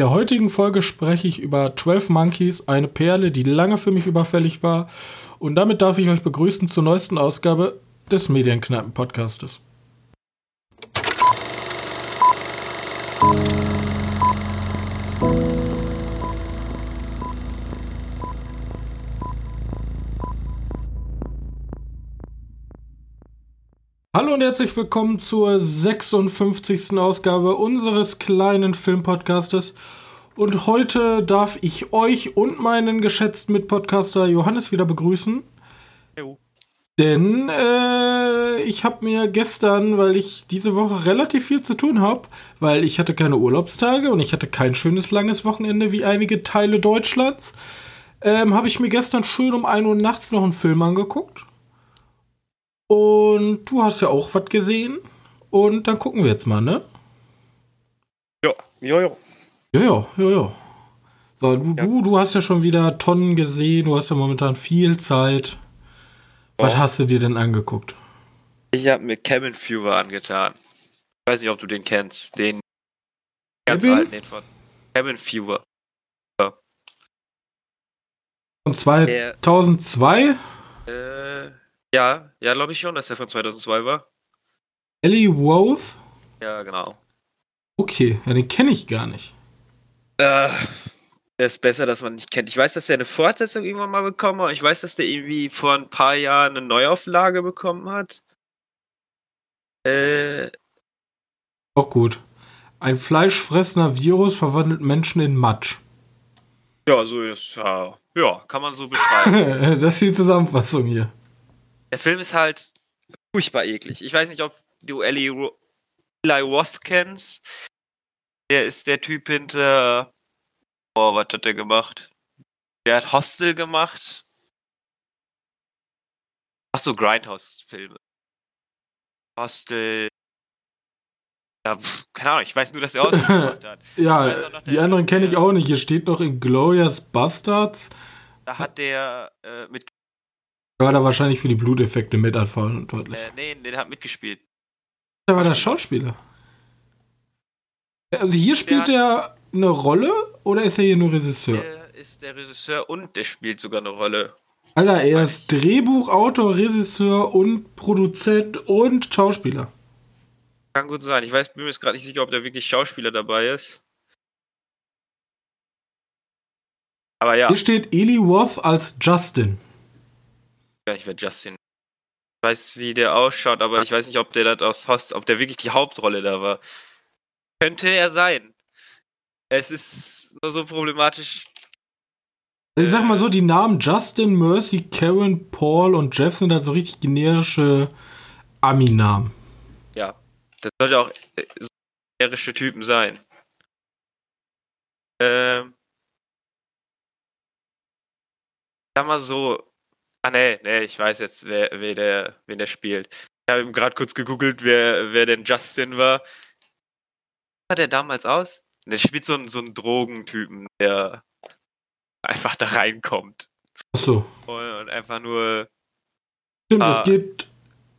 In der heutigen Folge spreche ich über 12 Monkeys, eine Perle, die lange für mich überfällig war. Und damit darf ich euch begrüßen zur neuesten Ausgabe des Medienkneipen-Podcastes. Hallo und herzlich willkommen zur 56. Ausgabe unseres kleinen Filmpodcastes. Und heute darf ich euch und meinen geschätzten Mitpodcaster Johannes wieder begrüßen. Jo. Denn äh, ich habe mir gestern, weil ich diese Woche relativ viel zu tun habe, weil ich hatte keine Urlaubstage und ich hatte kein schönes langes Wochenende wie einige Teile Deutschlands, ähm, habe ich mir gestern schön um 1 Uhr nachts noch einen Film angeguckt. Und du hast ja auch was gesehen. Und dann gucken wir jetzt mal, ne? Ja, ja, ja. Ja, ja, ja, ja. So, du, Ja. du, du hast ja schon wieder Tonnen gesehen. Du hast ja momentan viel Zeit. Was Ja. hast du dir denn angeguckt? Ich habe mir Cabin Fever angetan. Ich weiß nicht, ob du den kennst. Den ganz Cabin? alten, den von Cabin Fever. Von 2002? Äh, ja, ja, glaube ich schon, dass der von 2002 war. Ellie Roth? Ja, genau. Okay, ja, den kenne ich gar nicht. Äh, der ist besser, dass man nicht kennt. Ich weiß, dass der eine Fortsetzung irgendwann mal bekommen hat. Ich weiß, dass der irgendwie vor ein paar Jahren eine Neuauflage bekommen hat. Äh, Auch gut. Ein fleischfressender Virus verwandelt Menschen in Matsch. ja, so ist, ja, ja, kann man so beschreiben. das ist die Zusammenfassung hier. Der Film ist halt furchtbar eklig. Ich weiß nicht, ob du Eli, Ro Eli Roth kennst. Der ist der Typ hinter. Oh, was hat der gemacht? Der hat Hostel gemacht. Ach so, Grindhouse-Filme. Hostel. Ja, pf, keine Ahnung, ich weiß nur, dass er Hostel gemacht hat. Ja, noch, die der- anderen kenne ich auch nicht. Hier steht noch in Glorious Bastards. Da hat der äh, mit. Da war da wahrscheinlich für die Bluteffekte mit verantwortlich. Äh, nee, der hat mitgespielt. Da war der Schauspieler. Also hier spielt er eine Rolle oder ist er hier nur Regisseur? Der ist der Regisseur und der spielt sogar eine Rolle. Alter, er ist Drehbuchautor, Regisseur und Produzent und Schauspieler. Kann gut sein. Ich weiß, bin mir jetzt gerade nicht sicher, ob da wirklich Schauspieler dabei ist. Aber ja, Hier steht Eli Roth als Justin. Ja ich werde Justin. Ich weiß, wie der ausschaut, aber ich weiß nicht, ob der das aus Host, ob der wirklich die Hauptrolle da war. Könnte er sein. Es ist nur so problematisch. Ich sag mal so, die Namen Justin, Mercy, Karen, Paul und Jeff sind halt so richtig generische Ami-Namen. Ja, das sollte auch äh, so generische Typen sein. Ähm. Sag mal so. Ah, nee, nee, ich weiß jetzt, wer, wer der, wen der spielt. Ich habe eben gerade kurz gegoogelt, wer, wer denn Justin war. Wie sah der damals aus? Der spielt so einen, so einen Drogentypen, der einfach da reinkommt. Achso. Und, und einfach nur. Stimmt, Ah. es gibt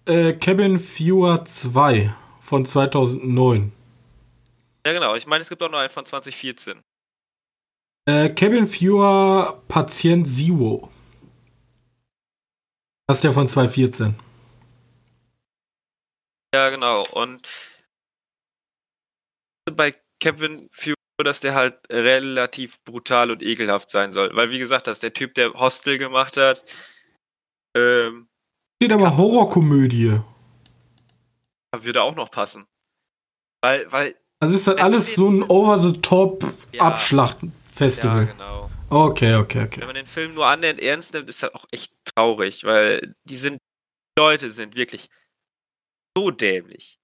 äh, Cabin Fever 2 von 2009. Ja, genau. Ich meine, es gibt auch noch einen von 2014. Äh, Cabin Fever Patient Zero. Das ist der von 2014. Ja, genau. Und bei Kevin Few, dass der halt relativ brutal und ekelhaft sein soll. Weil, wie gesagt, das ist der Typ, der Hostel gemacht hat. Ähm, Steht aber Horrorkomödie. würde auch noch passen. Weil, weil, Also ist das Ja, alles so ein Film- over-the-top Ja. Abschlachtfestival. ja, genau. Okay, okay, okay. Wenn man den Film nur annähernd ernst nimmt, ist das auch echt traurig, weil die sind, die Leute sind wirklich so dämlich.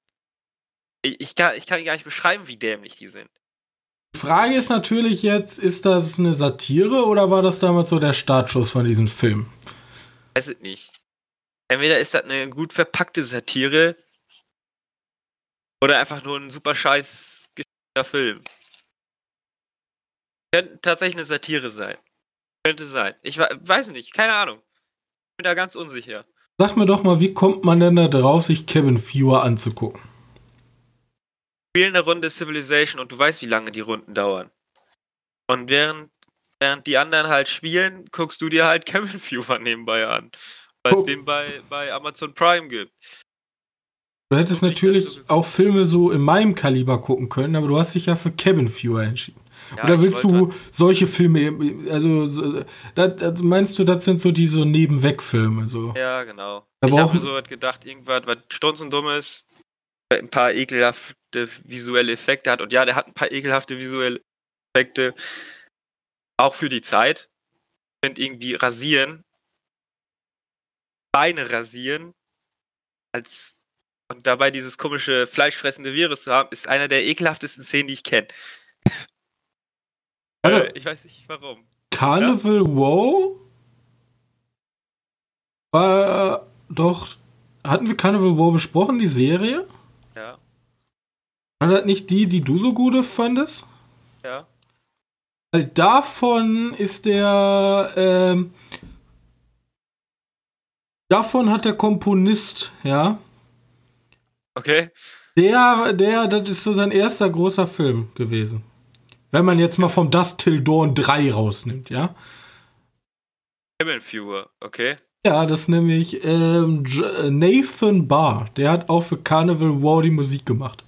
Ich, ich, kann, ich kann gar nicht beschreiben, wie dämlich die sind. Die Frage ist natürlich jetzt, ist das eine Satire oder war das damals so der Startschuss von diesem Film? weiß es nicht. Entweder ist das eine gut verpackte Satire oder einfach nur ein super scheiß Film. Könnte tatsächlich eine Satire sein. Könnte sein. Ich we- weiß nicht, keine Ahnung. Bin da ganz unsicher. Sag mir doch mal, wie kommt man denn da drauf, sich Cabin Fever anzugucken? Spielen eine Runde Civilization und du weißt, wie lange die Runden dauern. Und während, während die anderen halt spielen, guckst du dir halt Cabin Fever nebenbei an. Weil es Oh. den bei, bei Amazon Prime gibt. Du hättest natürlich auch Filme so in meinem Kaliber gucken können, aber du hast dich ja für Cabin Fever entschieden. Ja, Oder willst du solche Filme, also so, das, also meinst du, das sind so diese Nebenweg-Filme? So? Ja, genau. Da ich habe mir so was gedacht, irgendwas, was stunzendummes, ein paar ekelhafte visuelle Effekte hat. Und ja, der hat ein paar ekelhafte visuelle Effekte. Auch für die Zeit. Finde irgendwie rasieren, Beine rasieren, als und dabei dieses komische fleischfressende Virus zu haben, ist einer der ekelhaftesten Szenen, die ich kenne. Warte, Äh, ich weiß nicht warum. Carnival Wow war doch. Hatten wir Carnival Wow besprochen, die Serie? Ja, War das nicht die, die du so gut fandest? ja. Weil davon ist der. Ähm, davon hat der Komponist, ja. Okay. Der, der, das ist so sein erster großer Film gewesen. Wenn man jetzt mal vom Dust Till Dawn 3 rausnimmt, ja. Cabin Fever, okay. Ja, das ist nämlich ähm, J- Nathan Barr. Der hat auch für Carnival Wow die Musik gemacht.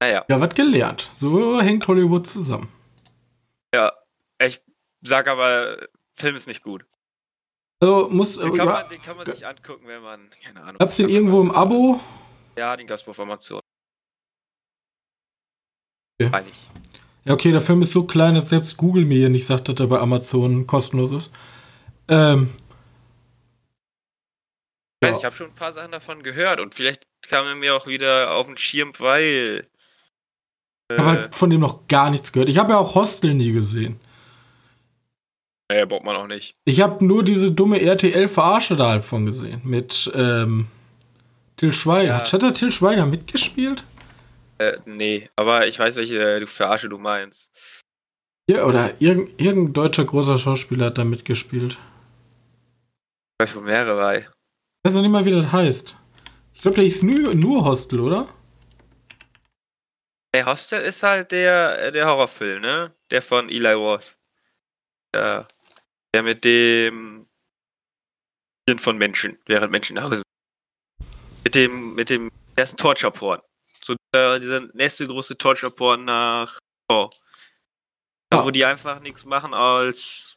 Naja. Ja, was gelernt. So hängt Hollywood zusammen. Ja, ich sag aber, Film ist nicht gut. Also muss. Den kann, man, den kann man sich angucken, wenn man, keine Ahnung. gab's den irgendwo im Abo? Ja, den gab's auf Amazon. Okay. Meine ich. Ja, okay, der Film ist so klein, dass selbst Google mir hier nicht sagt, dass er bei Amazon kostenlos ist. Ähm. Ja. Ich habe schon ein paar Sachen davon gehört und vielleicht kam er mir auch wieder auf den Schirm, weil. Ich habe Äh, halt von dem noch gar nichts gehört. Ich habe ja auch Hostel nie gesehen. naja, braucht man auch nicht. Ich habe nur diese dumme RTL-Verarsche da halt von gesehen. Mit ähm, Till Schweiger. Ja. Hat der Till Schweiger mitgespielt? Äh, nee, aber ich weiß, welche äh, du Verarsche du meinst. Ja, oder irgend, irgendein deutscher großer Schauspieler hat da mitgespielt. Ich weiß von mehrere. Ich weiß noch nicht mal, wie das heißt. Ich glaube, der hieß nur, nur Hostel, oder? Der Hostel ist halt der, äh, der Horrorfilm, ne? Der von Eli Roth. Ja. Der mit dem Hirn von Menschen, während Menschen nach Hause. Mit dem, mit dem, der ist ein Torture-Porn. So der, dieser nächste große Torture-Porn nach oh. Ja. wo die einfach nichts machen als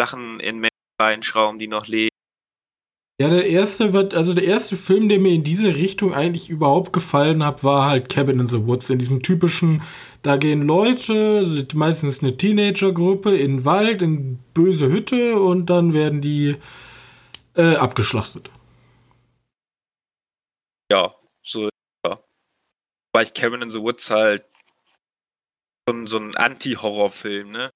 Sachen in Menschen reinschrauben, die noch leben. Ja, der erste wird, also der erste Film, der mir in diese Richtung eigentlich überhaupt gefallen hat, war halt Cabin in the Woods. In diesem typischen, da gehen Leute, sind meistens eine Teenagergruppe, in den Wald, in böse Hütte und dann werden die äh, abgeschlachtet. Ja, so. Weil ich Cabin in the Woods halt so, ein- so ein Anti-Horrorfilm, ne?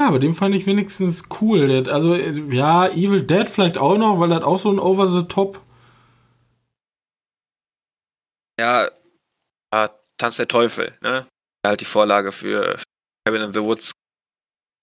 Ja, aber den fand ich wenigstens cool. Also, ja, Evil Dead vielleicht auch noch, weil das auch so ein Over-the-Top. Ja, ja, Tanz der Teufel, ne? Halt die Vorlage für Cabin in the Woods.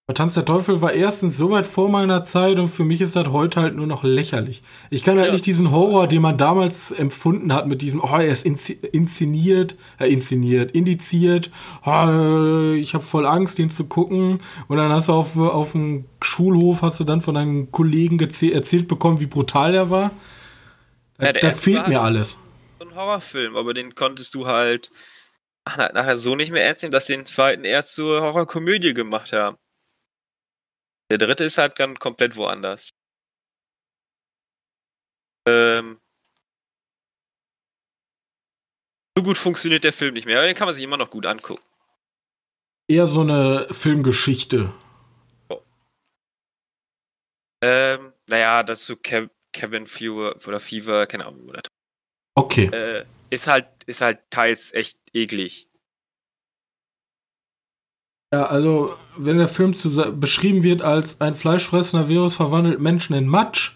Aber Tanz der Teufel war erstens so weit vor meiner Zeit und für mich ist das heute halt nur noch lächerlich. Ich kann halt Ja. nicht diesen Horror, den man damals empfunden hat, mit diesem, oh, er ist inszeniert, äh, inszeniert, indiziert, oh, ich habe voll Angst, den zu gucken. Und dann hast du auf, auf dem Schulhof, hast du dann von deinen Kollegen erzählt bekommen, wie brutal der war. Das, Ja, das fehlt war mir halt alles. So ein Horrorfilm, aber den konntest du halt na- nachher so nicht mehr ernst nehmen, dass sie den zweiten eher zur Horrorkomödie gemacht haben. Der dritte ist halt dann komplett woanders. Ähm, so gut funktioniert der Film nicht mehr, aber den kann man sich immer noch gut angucken. Eher so eine Filmgeschichte. Ähm, naja, das so Kev Kevin Fever oder Fever, keine Ahnung, oder Okay. äh, ist halt, ist halt teils echt eklig. Ja, also, wenn der Film beschrieben wird als ein fleischfressender Virus verwandelt Menschen in Matsch,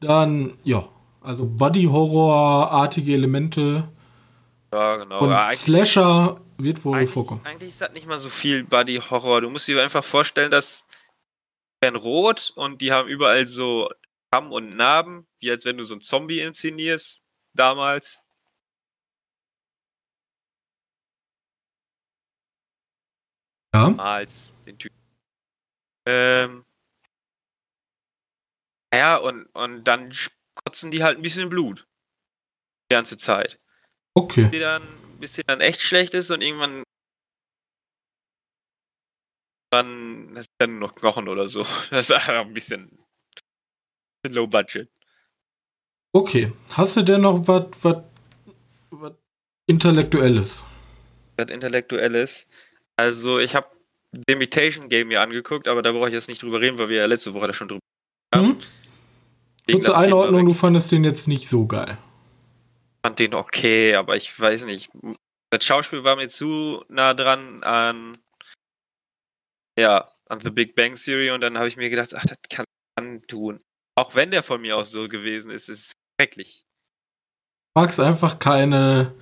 dann, ja, also Body-Horror-artige Elemente Ja, genau. und Ja, Slasher wird wohl Eigentlich, vorkommen. eigentlich ist das nicht mal so viel Buddy Horror. Du musst dir einfach vorstellen, dass werden rot und die haben überall so Kamm und Narben, wie als wenn du so einen Zombie inszenierst damals. Ja. Als den Typen. Ähm, ja, und, und dann kotzen die halt ein bisschen Blut. Die ganze Zeit. Okay. Die dann, bis die dann echt schlecht ist und irgendwann dann das ist dann nur noch Knochen oder so. Das ist ein bisschen, bisschen low budget. Okay. Hast du denn noch was was Intellektuelles? Was Intellektuelles. Also ich habe The Imitation Game mir angeguckt, aber da brauche ich jetzt nicht drüber reden, weil wir ja letzte Woche da schon drüber haben. Hm? Kurze Einordnung, du fandest den jetzt nicht so geil. Ich fand den okay, aber ich weiß nicht. Das Schauspiel war mir zu nah dran an ja, an The Big Bang Theory und dann habe ich mir gedacht, ach, das kann man tun. Auch wenn der von mir aus so gewesen ist, ist es schrecklich. Du magst einfach keine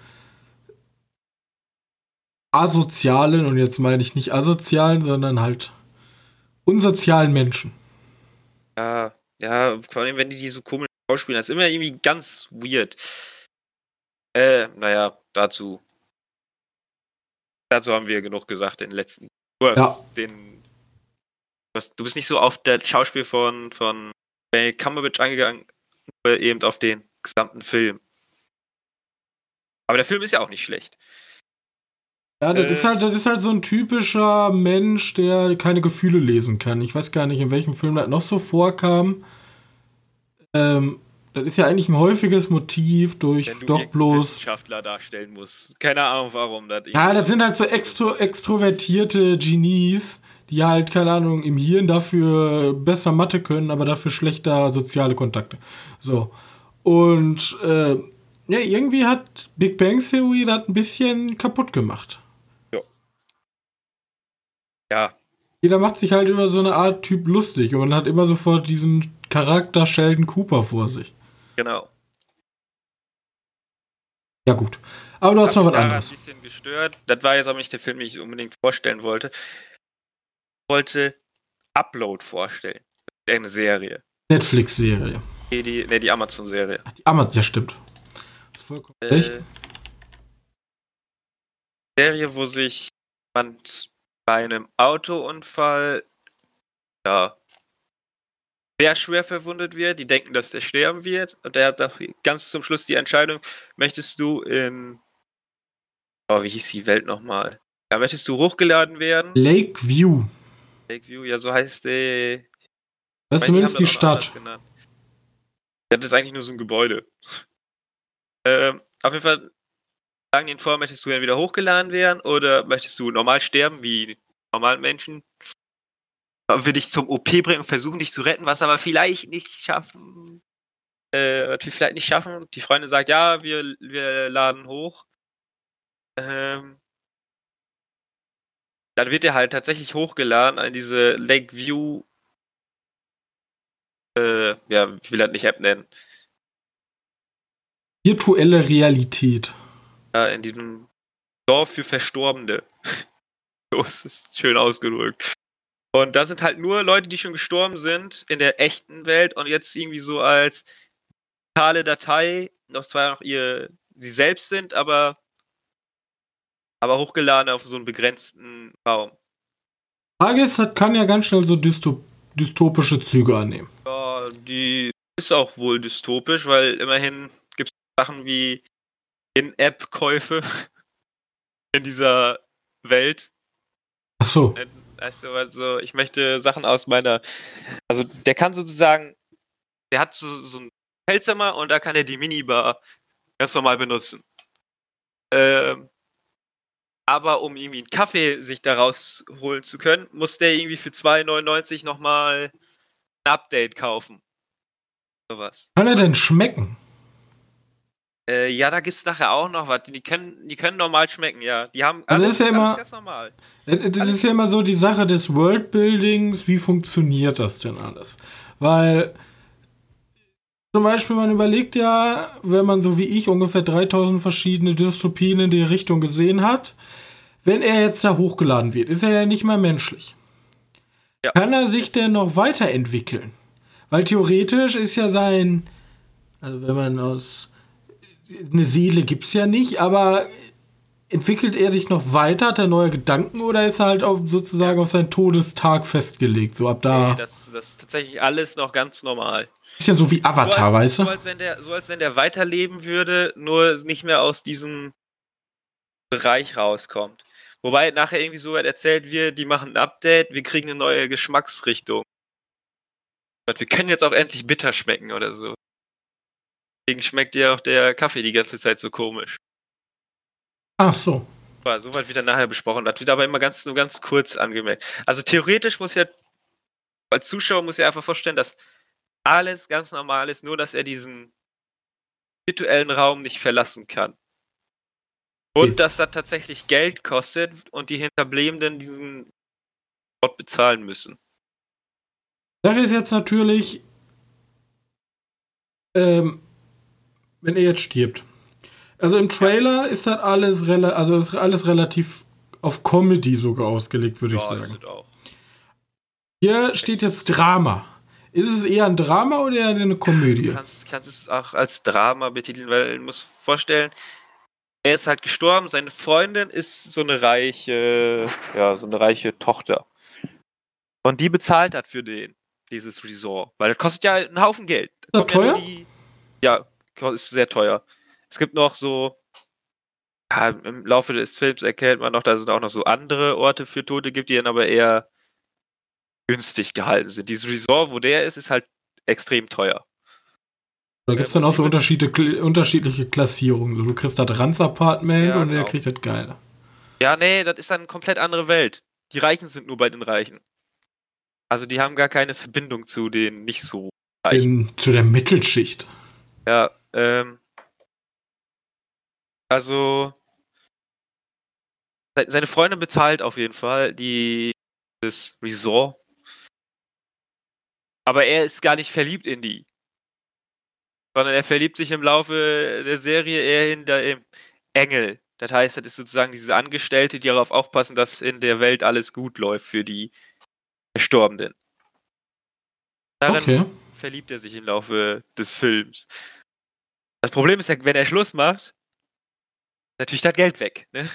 asozialen, und jetzt meine ich nicht asozialen, sondern halt unsozialen Menschen. Ja, ja, vor allem, wenn die die so komisch ausspielen, das ist immer irgendwie ganz weird. Äh, naja, dazu. Dazu haben wir genug gesagt in den letzten. Du hast ja. den. Du, hast, du bist nicht so auf das Schauspiel von, von Benedict Cumberbatch eingegangen, nur eben auf den gesamten Film. Aber der Film ist ja auch nicht schlecht. Ja, das, äh, ist halt, das ist halt so ein typischer Mensch, der keine Gefühle lesen kann. Ich weiß gar nicht, in welchem Film das noch so vorkam. Ähm, das ist ja eigentlich ein häufiges Motiv durch Wenn du doch bloß. Wissenschaftler darstellen muss. Keine Ahnung warum. Das ja, das sind halt so extro extrovertierte Genies, die halt, keine Ahnung, im Hirn dafür besser Mathe können, aber dafür schlechter soziale Kontakte. So. Und äh, ja, irgendwie hat Big Bang Theory das ein bisschen kaputt gemacht. Ja. Jeder macht sich halt über so eine Art Typ lustig und man hat immer sofort diesen Charakter Sheldon Cooper vor sich. Genau. Ja, gut. Aber du hast noch was anderes. ein bisschen gestört. Das war jetzt aber nicht der Film, den ich unbedingt vorstellen wollte. Ich wollte Upload vorstellen. Eine Serie. Netflix-Serie. Die, die, ne, die Amazon-Serie. Die Amazon, ja, stimmt vollkommen äh, recht. Serie, wo sich jemand bei einem Autounfall ja, sehr schwer verwundet wird. Die denken, dass der sterben wird. Und der hat auch ganz zum Schluss die Entscheidung, möchtest du in. Oh, wie hieß die Welt nochmal? Ja, möchtest du hochgeladen werden? Lakeview. Lakeview, ja, so heißt die. Das ist zumindest die Stadt. Das ist eigentlich nur so ein Gebäude. Ähm, auf jeden Fall sagen den vor, möchtest du dann wieder hochgeladen werden oder möchtest du normal sterben wie normalen Menschen? Wir dich zum OP bringen und versuchen dich zu retten, was aber vielleicht nicht schaffen. Äh, was wir vielleicht nicht schaffen. Die Freundin sagt, ja, wir, wir laden hoch. Ähm, dann wird er halt tatsächlich hochgeladen an diese Lakeview. Äh, ja, ich will das nicht App nennen virtuelle Realität. Ja, in diesem Dorf für Verstorbene. das ist schön ausgedrückt. Und da sind halt nur Leute, die schon gestorben sind in der echten Welt und jetzt irgendwie so als digitale Datei noch zwar noch ihr sie selbst sind, aber aber hochgeladen auf so einen begrenzten Raum. Frage ist, das kann ja ganz schnell so dystop dystopische Züge annehmen. Ja, die ist auch wohl dystopisch, weil immerhin Sachen wie In-App-Käufe in dieser Welt. Ach so. Also, also, ich möchte Sachen aus meiner. Also, der kann sozusagen. Der hat so, so ein Hotelzimmer und da kann er die Minibar ganz normal benutzen. Ähm, aber um irgendwie einen Kaffee sich daraus holen zu können, muss der irgendwie für 2,99 nochmal ein Update kaufen. Sowas. Kann er denn schmecken? Äh, ja, da gibt es nachher auch noch was. Die können, die können normal schmecken, ja. Die haben also alles, das ist ja immer, ganz normal. Das alles ist ja immer so die Sache des Worldbuildings. Wie funktioniert das denn alles? Weil zum Beispiel, man überlegt ja, wenn man so wie ich ungefähr 3000 verschiedene Dystopien in die Richtung gesehen hat, wenn er jetzt da hochgeladen wird, ist er ja nicht mehr menschlich. Ja. Kann er sich denn noch weiterentwickeln? Weil theoretisch ist ja sein, also wenn man aus eine Seele gibt es ja nicht, aber entwickelt er sich noch weiter? Hat er neue Gedanken oder ist er halt auf, sozusagen auf seinen Todestag festgelegt? So ab da. Nee, das, das ist tatsächlich alles noch ganz normal. Bisschen so wie Avatar, so als, weißt du? So als, wenn der, so als wenn der weiterleben würde, nur nicht mehr aus diesem Bereich rauskommt. Wobei nachher irgendwie so erzählt wird, die machen ein Update, wir kriegen eine neue Geschmacksrichtung. Wir können jetzt auch endlich bitter schmecken oder so. Deswegen schmeckt ja auch der Kaffee die ganze Zeit so komisch. Ach so. Ja, soweit wieder nachher besprochen. Das wird aber immer ganz, nur ganz kurz angemerkt. Also theoretisch muss ja, als Zuschauer muss ja einfach vorstellen, dass alles ganz normal ist, nur dass er diesen virtuellen Raum nicht verlassen kann. Und okay. dass das tatsächlich Geld kostet und die Hinterbliebenen diesen Ort bezahlen müssen. Sache ist jetzt natürlich, ähm, wenn er jetzt stirbt. Also im Trailer ist das alles, rela also ist alles relativ auf Comedy sogar ausgelegt, würde ja, ich sagen. Hier steht jetzt Drama. Ist es eher ein Drama oder eher eine Komödie? Du kannst, kannst es auch als Drama betiteln, weil du musst vorstellen, er ist halt gestorben, seine Freundin ist so eine reiche, ja, so eine reiche Tochter. Und die bezahlt hat für den, dieses Resort. Weil das kostet ja einen Haufen Geld. Ist das teuer? Ja, ja, ist sehr teuer. Es gibt noch so, ja, im Laufe des Films erkennt man noch, dass es auch noch so andere Orte für Tote gibt, die dann aber eher günstig gehalten sind. Dieses Resort, wo der ist, ist halt extrem teuer. Da gibt es dann auch so unterschiedliche Klassierungen. Du kriegst das Ranz-Apartment ja, und genau. der kriegt das geile. Ja, nee, das ist dann eine komplett andere Welt. Die Reichen sind nur bei den Reichen. Also die haben gar keine Verbindung zu den nicht so Reichen. In, zu der Mittelschicht. Ja, ähm, also, seine Freundin bezahlt auf jeden Fall die, das Resort. Aber er ist gar nicht verliebt in die. Sondern er verliebt sich im Laufe der Serie eher in der Engel. Das heißt, das ist sozusagen diese Angestellte, die darauf aufpassen, dass in der Welt alles gut läuft für die Verstorbenen. Darin okay. verliebt er sich im Laufe des Films. Das Problem ist, wenn er Schluss macht, natürlich das Geld weg, ne?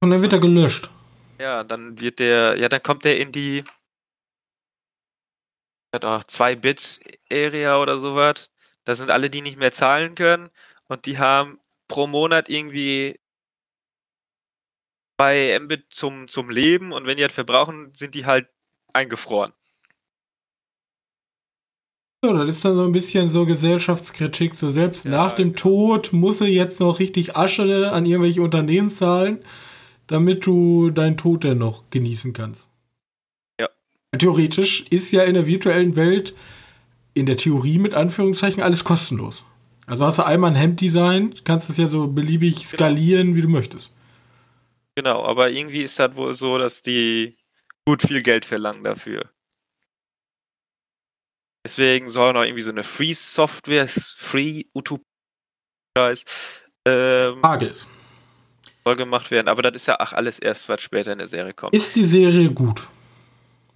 Und dann wird er gelöscht. Ja, dann wird der, ja, dann kommt der in die 2-Bit-Area oder sowas. Da sind alle, die nicht mehr zahlen können und die haben pro Monat irgendwie 2 Mbit zum, zum Leben und wenn die halt verbrauchen, sind die halt eingefroren. So, das ist dann so ein bisschen so Gesellschaftskritik. So selbst ja, nach dem genau. Tod muss er jetzt noch richtig Asche an irgendwelche Unternehmen zahlen, damit du deinen Tod dann noch genießen kannst. Ja. Theoretisch ist ja in der virtuellen Welt in der Theorie mit Anführungszeichen alles kostenlos. Also hast du einmal ein Hemddesign, kannst es ja so beliebig genau. skalieren, wie du möchtest. Genau, aber irgendwie ist das wohl so, dass die gut viel Geld verlangen dafür. Deswegen soll noch irgendwie so eine Free-Software, Free Utopia ähm, Frage ist. soll gemacht werden, aber das ist ja auch alles erst, was später in der Serie kommt. Ist die Serie gut?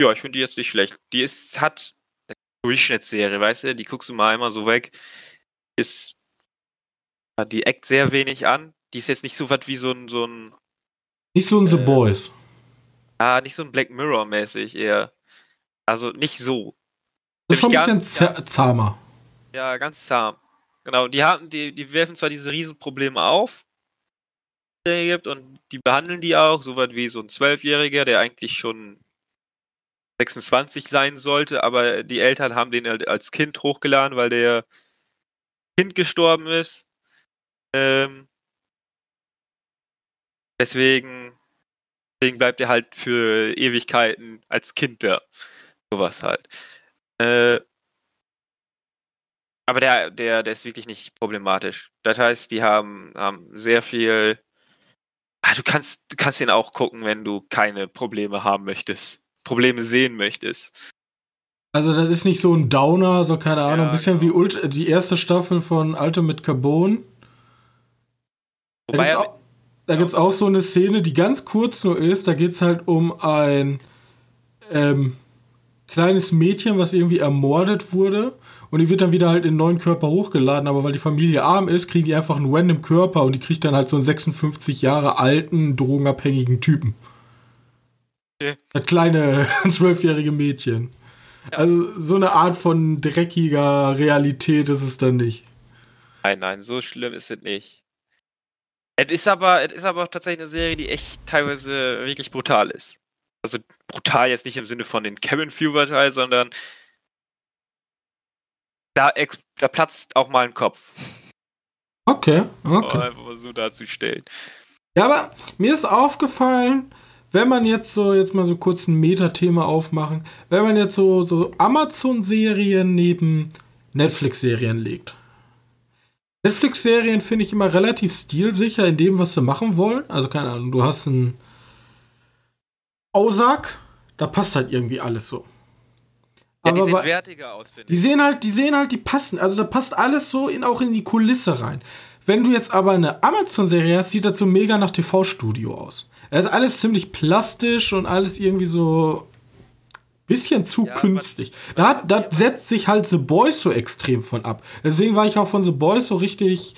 Ja, ich finde die jetzt nicht schlecht. Die ist, hat eine Durchschnittsserie, weißt du, die guckst du mal einmal so weg. Ist, die eckt sehr wenig an. Die ist jetzt nicht so was wie so ein, so ein Nicht so ein äh, The Boys. Ah, nicht so ein Black Mirror mäßig eher. Also nicht so. Das ist schon ein bisschen ganz, zahmer. Ja, ganz zahm. Genau, die haben, die, die werfen zwar diese Riesenprobleme auf, die gibt, und die behandeln die auch, so weit wie so ein Zwölfjähriger, der eigentlich schon 26 sein sollte, aber die Eltern haben den halt als Kind hochgeladen, weil der Kind gestorben ist. Ähm, deswegen, deswegen bleibt er halt für Ewigkeiten als Kind da. Sowas halt. Äh, aber der, der, der ist wirklich nicht problematisch. Das heißt, die haben, haben sehr viel. Ah, du kannst, du kannst ihn auch gucken, wenn du keine Probleme haben möchtest. Probleme sehen möchtest. Also das ist nicht so ein Downer, so keine Ahnung, ein bisschen genau. wie Ult die erste Staffel von Ultimate Carbon. Wobei da gibt es auch, auch, so eine Szene, die ganz kurz nur ist. Da geht es halt um ein ähm, kleines Mädchen, was irgendwie ermordet wurde. Und die wird dann wieder halt in neuen Körper hochgeladen, aber weil die Familie arm ist, kriegen die einfach einen random Körper und die kriegt dann halt so einen 56 Jahre alten, drogenabhängigen Typen. Okay. Das kleine, zwölfjährige Mädchen. Ja. Also so eine Art von dreckiger Realität ist es dann nicht. Nein, nein, so schlimm ist es nicht. Es ist aber, es ist aber auch tatsächlich eine Serie, die echt teilweise wirklich brutal ist. Also brutal jetzt nicht im Sinne von den Cabin Fever Teil, sondern da, da platzt auch mal ein Kopf. Okay, okay. Um einfach mal so darzustellen. Ja, aber mir ist aufgefallen, wenn man jetzt so, jetzt mal so kurz ein Metathema aufmachen, wenn man jetzt so, so Amazon-Serien neben Netflix-Serien legt. Netflix-Serien finde ich immer relativ stilsicher in dem, was sie machen wollen. Also keine Ahnung, du hast einen Aussag, da passt halt irgendwie alles so. Ja, die sehen wertiger aus, finde ich. Die sehen halt, die sehen halt, die passen. Also da passt alles so in, auch in die Kulisse rein. Wenn du jetzt aber eine Amazon-Serie hast, sieht das so mega nach TV-Studio aus. Es ist alles ziemlich plastisch und alles irgendwie so bisschen zu ja, künstlich. Da, da setzt sich halt The Boys so extrem von ab. Deswegen war ich auch von The Boys so richtig,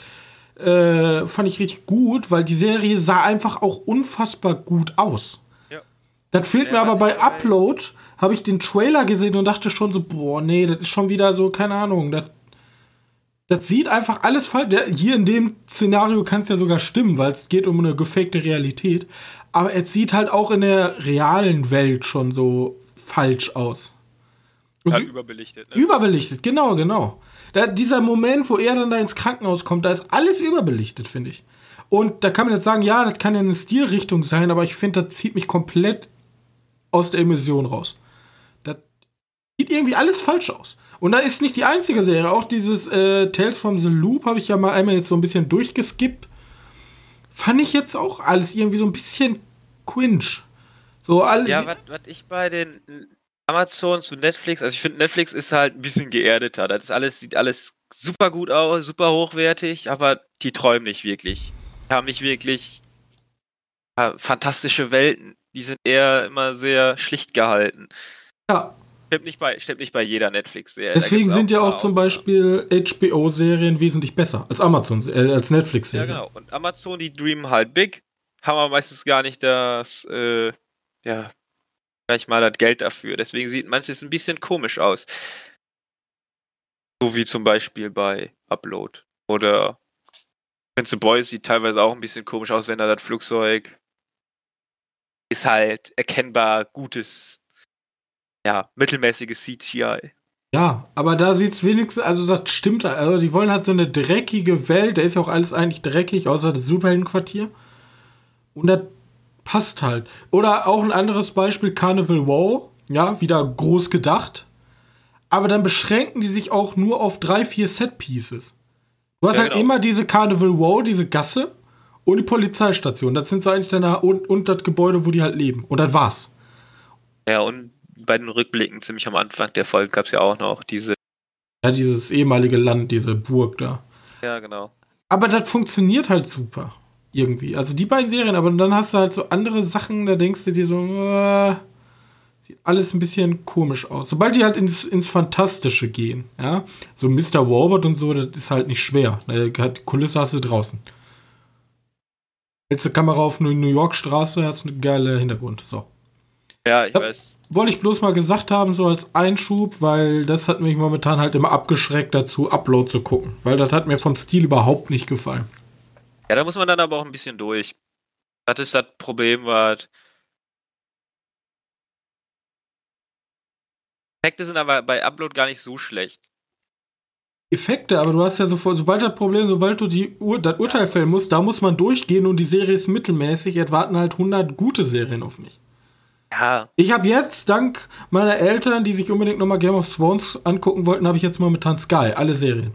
äh, fand ich richtig gut, weil die Serie sah einfach auch unfassbar gut aus. Das fehlt mir aber bei Upload, habe ich den Trailer gesehen und dachte schon so, boah, nee, das ist schon wieder so, keine Ahnung, das, das sieht einfach alles falsch. Hier in dem Szenario kann es ja sogar stimmen, weil es geht um eine gefakte Realität. Aber es sieht halt auch in der realen Welt schon so falsch aus. Und ja, überbelichtet. Ne? Überbelichtet, genau, genau. Da, dieser Moment, wo er dann da ins Krankenhaus kommt, da ist alles überbelichtet, finde ich. Und da kann man jetzt sagen, ja, das kann ja eine Stilrichtung sein, aber ich finde, das zieht mich komplett aus der Emission raus. Das sieht irgendwie alles falsch aus. Und da ist nicht die einzige Serie. Auch dieses äh, Tales from the Loop habe ich ja mal einmal jetzt so ein bisschen durchgeskippt. Fand ich jetzt auch alles irgendwie so ein bisschen cringe. So alles. Ja, was ich bei den Amazon zu Netflix, also ich finde Netflix ist halt ein bisschen geerdeter. Das ist alles, sieht alles super gut aus, super hochwertig, aber die träumen nicht wirklich. Die haben nicht wirklich ja, fantastische Welten. Die sind eher immer sehr schlicht gehalten. Ja. Stimmt nicht bei, stimmt nicht bei jeder Netflix-Serie. Deswegen sind ja auch zum Beispiel HBO-Serien wesentlich besser als Amazon, äh, als Netflix-Serien. Ja, genau. Und Amazon, die dreamen halt big, haben aber meistens gar nicht das, äh, ja, gleich mal das Geld dafür. Deswegen sieht manches ein bisschen komisch aus. So wie zum Beispiel bei Upload. Oder Prince Boys sieht teilweise auch ein bisschen komisch aus, wenn da das Flugzeug ist halt erkennbar gutes ja, mittelmäßiges CGI. Ja, aber da sieht es wenigstens, also das stimmt, also die wollen halt so eine dreckige Welt, da ist ja auch alles eigentlich dreckig, außer das Superheldenquartier. Und das passt halt. Oder auch ein anderes Beispiel, Carnival Wow, ja, wieder groß gedacht. Aber dann beschränken die sich auch nur auf drei, vier Set-Pieces. Du hast ja, halt genau. immer diese Carnival Wow, diese Gasse und die Polizeistation. Das sind so eigentlich deine, und, und das Gebäude, wo die halt leben. Und das war's. Ja, und bei den Rückblicken ziemlich am Anfang der Folge gab es ja auch noch diese. Ja, dieses ehemalige Land, diese Burg da. Ja, genau. Aber das funktioniert halt super. Irgendwie. Also die beiden Serien, aber dann hast du halt so andere Sachen, da denkst du dir so, äh, sieht alles ein bisschen komisch aus. Sobald die halt ins, ins Fantastische gehen, ja, so Mr. Robot und so, das ist halt nicht schwer. Die Kulisse hast du draußen. Hältst du Kamera auf New York Straße, hast einen geilen Hintergrund. So. Ja, ich ja, weiß wollte ich bloß mal gesagt haben, so als Einschub, weil das hat mich momentan halt immer abgeschreckt dazu, Upload zu gucken. Weil das hat mir vom Stil überhaupt nicht gefallen. Ja, da muss man dann aber auch ein bisschen durch. Das ist das Problem, was. Effekte sind aber bei Upload gar nicht so schlecht. Effekte, aber du hast ja sofort, sobald das Problem, sobald du die Ur das Urteil fällen musst, da muss man durchgehen und die Serie ist mittelmäßig, jetzt warten halt 100 gute Serien auf mich. Ja. Ich habe jetzt, dank meiner Eltern, die sich unbedingt nochmal Game of Thrones angucken wollten, habe ich jetzt momentan Sky, alle Serien.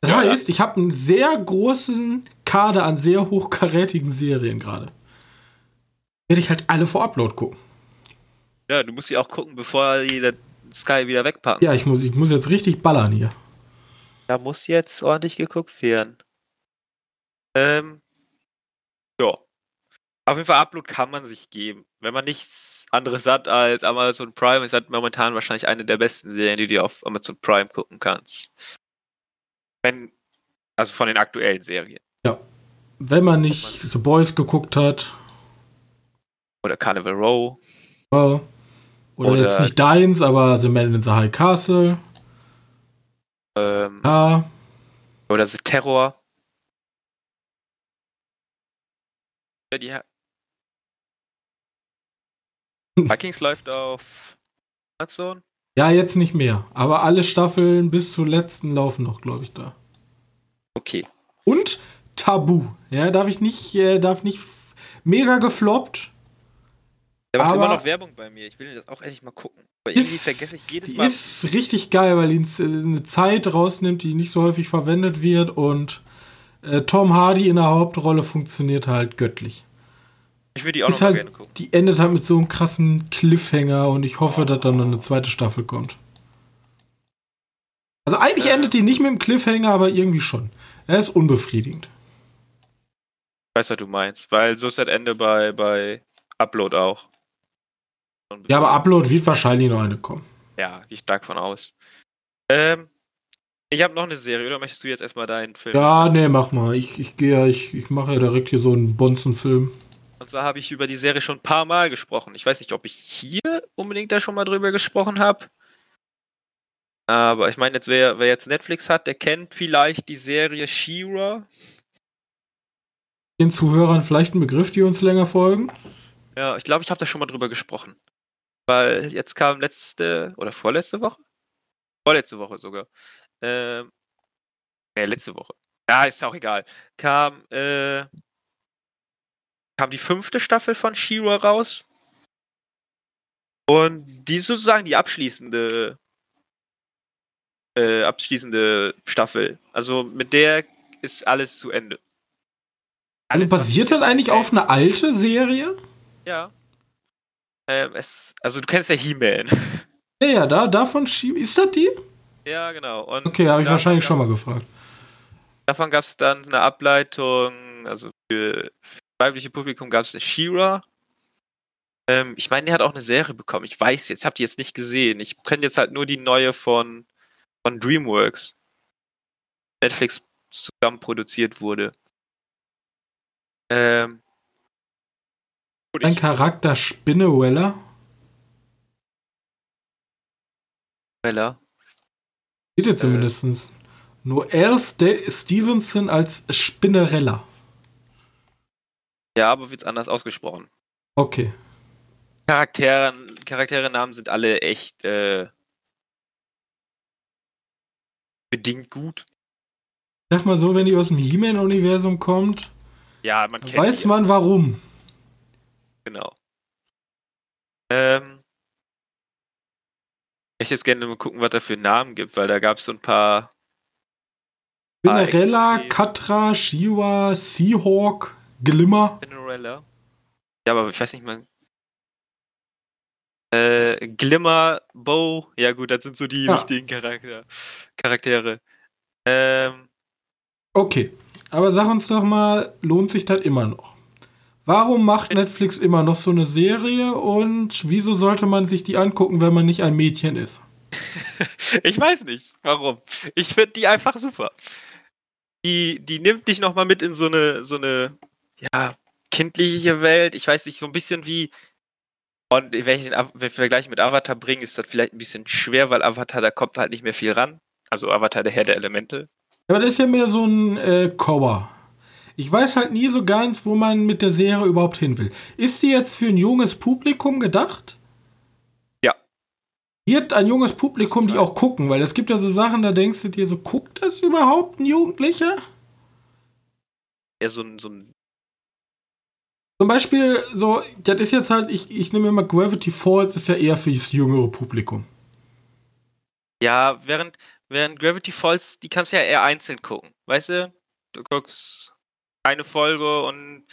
Das heißt, ich habe einen sehr großen Kader an sehr hochkarätigen Serien gerade. Werde ich halt alle vor Upload gucken. Ja, du musst sie auch gucken, bevor die Sky wieder wegpacken. Ja, ich muss, ich muss jetzt richtig ballern hier. Da muss jetzt ordentlich geguckt werden. Ähm, ja. Auf jeden Fall Upload kann man sich geben. Wenn man nichts anderes hat als Amazon Prime, ist halt momentan wahrscheinlich eine der besten Serien, die du auf Amazon Prime gucken kannst. Wenn, also von den aktuellen Serien. Ja. Wenn man nicht The Boys geguckt hat. Oder Carnival Row. Ja. Oder, oder, jetzt nicht deins, aber The Man in the High Castle. Ähm, ja. Oder The Terror. Die Vikings läuft auf Amazon. Ja, jetzt nicht mehr. Aber alle Staffeln bis zur letzten laufen noch, glaube ich, da. Okay. Und Tabu. Ja, darf ich nicht, äh, darf nicht mega gefloppt. Der macht aber immer noch Werbung bei mir. Ich will das auch endlich mal gucken. Aber irgendwie vergesse ich jedes Mal. Ist richtig geil, weil ihn äh, eine Zeit rausnimmt, die nicht so häufig verwendet wird und äh, Tom Hardy in der Hauptrolle funktioniert halt göttlich. Ich würde die auch ist noch halt, gerne gucken. Die endet halt mit so einem krassen Cliffhanger und ich hoffe, oh. dass dann noch eine zweite Staffel kommt. Also eigentlich äh. endet die nicht mit dem Cliffhanger, aber irgendwie schon. Er ist unbefriedigend. Ich weiß, was du meinst, weil so ist das Ende bei, bei Upload auch. Ja, aber Upload wird wahrscheinlich noch eine kommen. Ja, gehe ich stark von aus. Ähm, ich habe noch eine Serie, oder möchtest du jetzt erstmal deinen Film? Ja, nee, mach mal. Ich, ich gehe ja, ich, ich mache ja direkt hier so einen Bonzen-Film. Und zwar habe ich über die Serie schon ein paar Mal gesprochen. Ich weiß nicht, ob ich hier unbedingt da schon mal drüber gesprochen habe. Aber ich meine, jetzt wer, wer jetzt Netflix hat, der kennt vielleicht die Serie She-Ra. Den Zuhörern vielleicht ein Begriff, die uns länger folgen? Ja, ich glaube, ich habe da schon mal drüber gesprochen. Weil jetzt kam letzte oder vorletzte Woche? Vorletzte Woche sogar. Ähm, ne, letzte Woche. Ja, ist auch egal. Kam, äh, kam die fünfte Staffel von Shira raus. Und die ist sozusagen die abschließende, äh, abschließende Staffel. Also mit der ist alles zu Ende. Alles, also basiert das eigentlich auf einer alte Serie? Ja. Ähm, es, also du kennst ja He-Man. Ja, ja, da, davon ist das die? Ja, genau. Und okay, habe ich wahrscheinlich schon mal gefragt. Davon gab es dann eine Ableitung, also für, für weibliche Publikum gab es eine She-Ra. Ähm, ich meine, die hat auch eine Serie bekommen. Ich weiß jetzt, habt ihr jetzt nicht gesehen. Ich kenne jetzt halt nur die neue von, von DreamWorks. Netflix zusammen produziert wurde. Ähm, ein Charakter Spinneweller? Weller? Bitte zumindest. Äh. Noel St Stevenson als Spinnerella. Ja, aber wird's anders ausgesprochen. Okay. Charakteren, Charaktere-Namen sind alle echt äh, bedingt gut. Sag mal so, wenn die aus dem He-Man-Universum kommt, ja, man kennt weiß man warum. Genau. Ähm, ich jetzt gerne mal gucken, was da für Namen gibt, weil da gab es so ein paar. Spinnerella, Katra, Shiwa, Seahawk, Glimmer. Spinnerella. Ja, aber ich weiß nicht mal. Äh, Glimmer, Bow, ja gut, das sind so die ja. wichtigen Charakter Charaktere. Ähm, okay, aber sag uns doch mal, lohnt sich das immer noch? Warum macht Netflix immer noch so eine Serie und wieso sollte man sich die angucken, wenn man nicht ein Mädchen ist? ich weiß nicht, warum. Ich finde die einfach super. Die, die nimmt dich nochmal mit in so eine, so eine, ja, kindliche Welt. Ich weiß nicht, so ein bisschen wie, und wenn ich den Vergleich mit Avatar bringe, ist das vielleicht ein bisschen schwer, weil Avatar, da kommt halt nicht mehr viel ran. Also Avatar, der Herr der Elemente. Aber das ist ja mehr so ein äh, Cover. Ich weiß halt nie so ganz, wo man mit der Serie überhaupt hin will. Ist die jetzt für ein junges Publikum gedacht? Ja. Wird ein junges Publikum die auch gucken? Weil es gibt ja so Sachen, da denkst du dir so, guckt das überhaupt ein Jugendlicher? Ja, so ein, so ein zum Beispiel, so, das ist jetzt halt, ich, ich nehme immer Gravity Falls, ist ja eher für das jüngere Publikum. Ja, während, während Gravity Falls, die kannst du ja eher einzeln gucken. Weißt du? Du guckst eine Folge und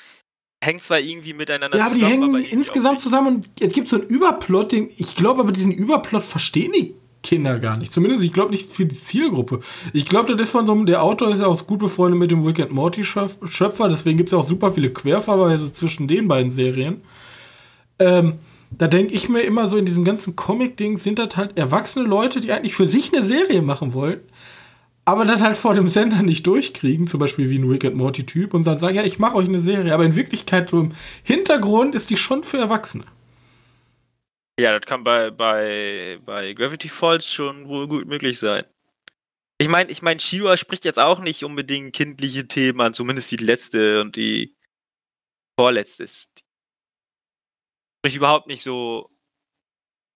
hängt zwar irgendwie miteinander ja, zusammen. Ja, aber die hängen insgesamt zusammen und es gibt so einen Überplot, den ich glaube, aber diesen Überplot verstehen die Kinder gar nicht. Zumindest, ich glaube nicht für die Zielgruppe. Ich glaube, das ist von so einem, der Autor ist ja auch gut befreundet mit dem Wicked Morty Schöpfer, deswegen gibt es ja auch super viele Querverweise zwischen den beiden Serien. Ähm, da denke ich mir immer so in diesem ganzen Comic-Ding sind das halt erwachsene Leute, die eigentlich für sich eine Serie machen wollen, aber das halt vor dem Sender nicht durchkriegen, zum Beispiel wie ein Wicked Morty-Typ und dann sagen, ja, ich mache euch eine Serie, aber in Wirklichkeit so im Hintergrund ist die schon für Erwachsene. Ja, das kann bei, bei, bei Gravity Falls schon wohl gut möglich sein. Ich meine, ich meine, Shiva spricht jetzt auch nicht unbedingt kindliche Themen an, zumindest die letzte und die vorletzte spricht überhaupt nicht so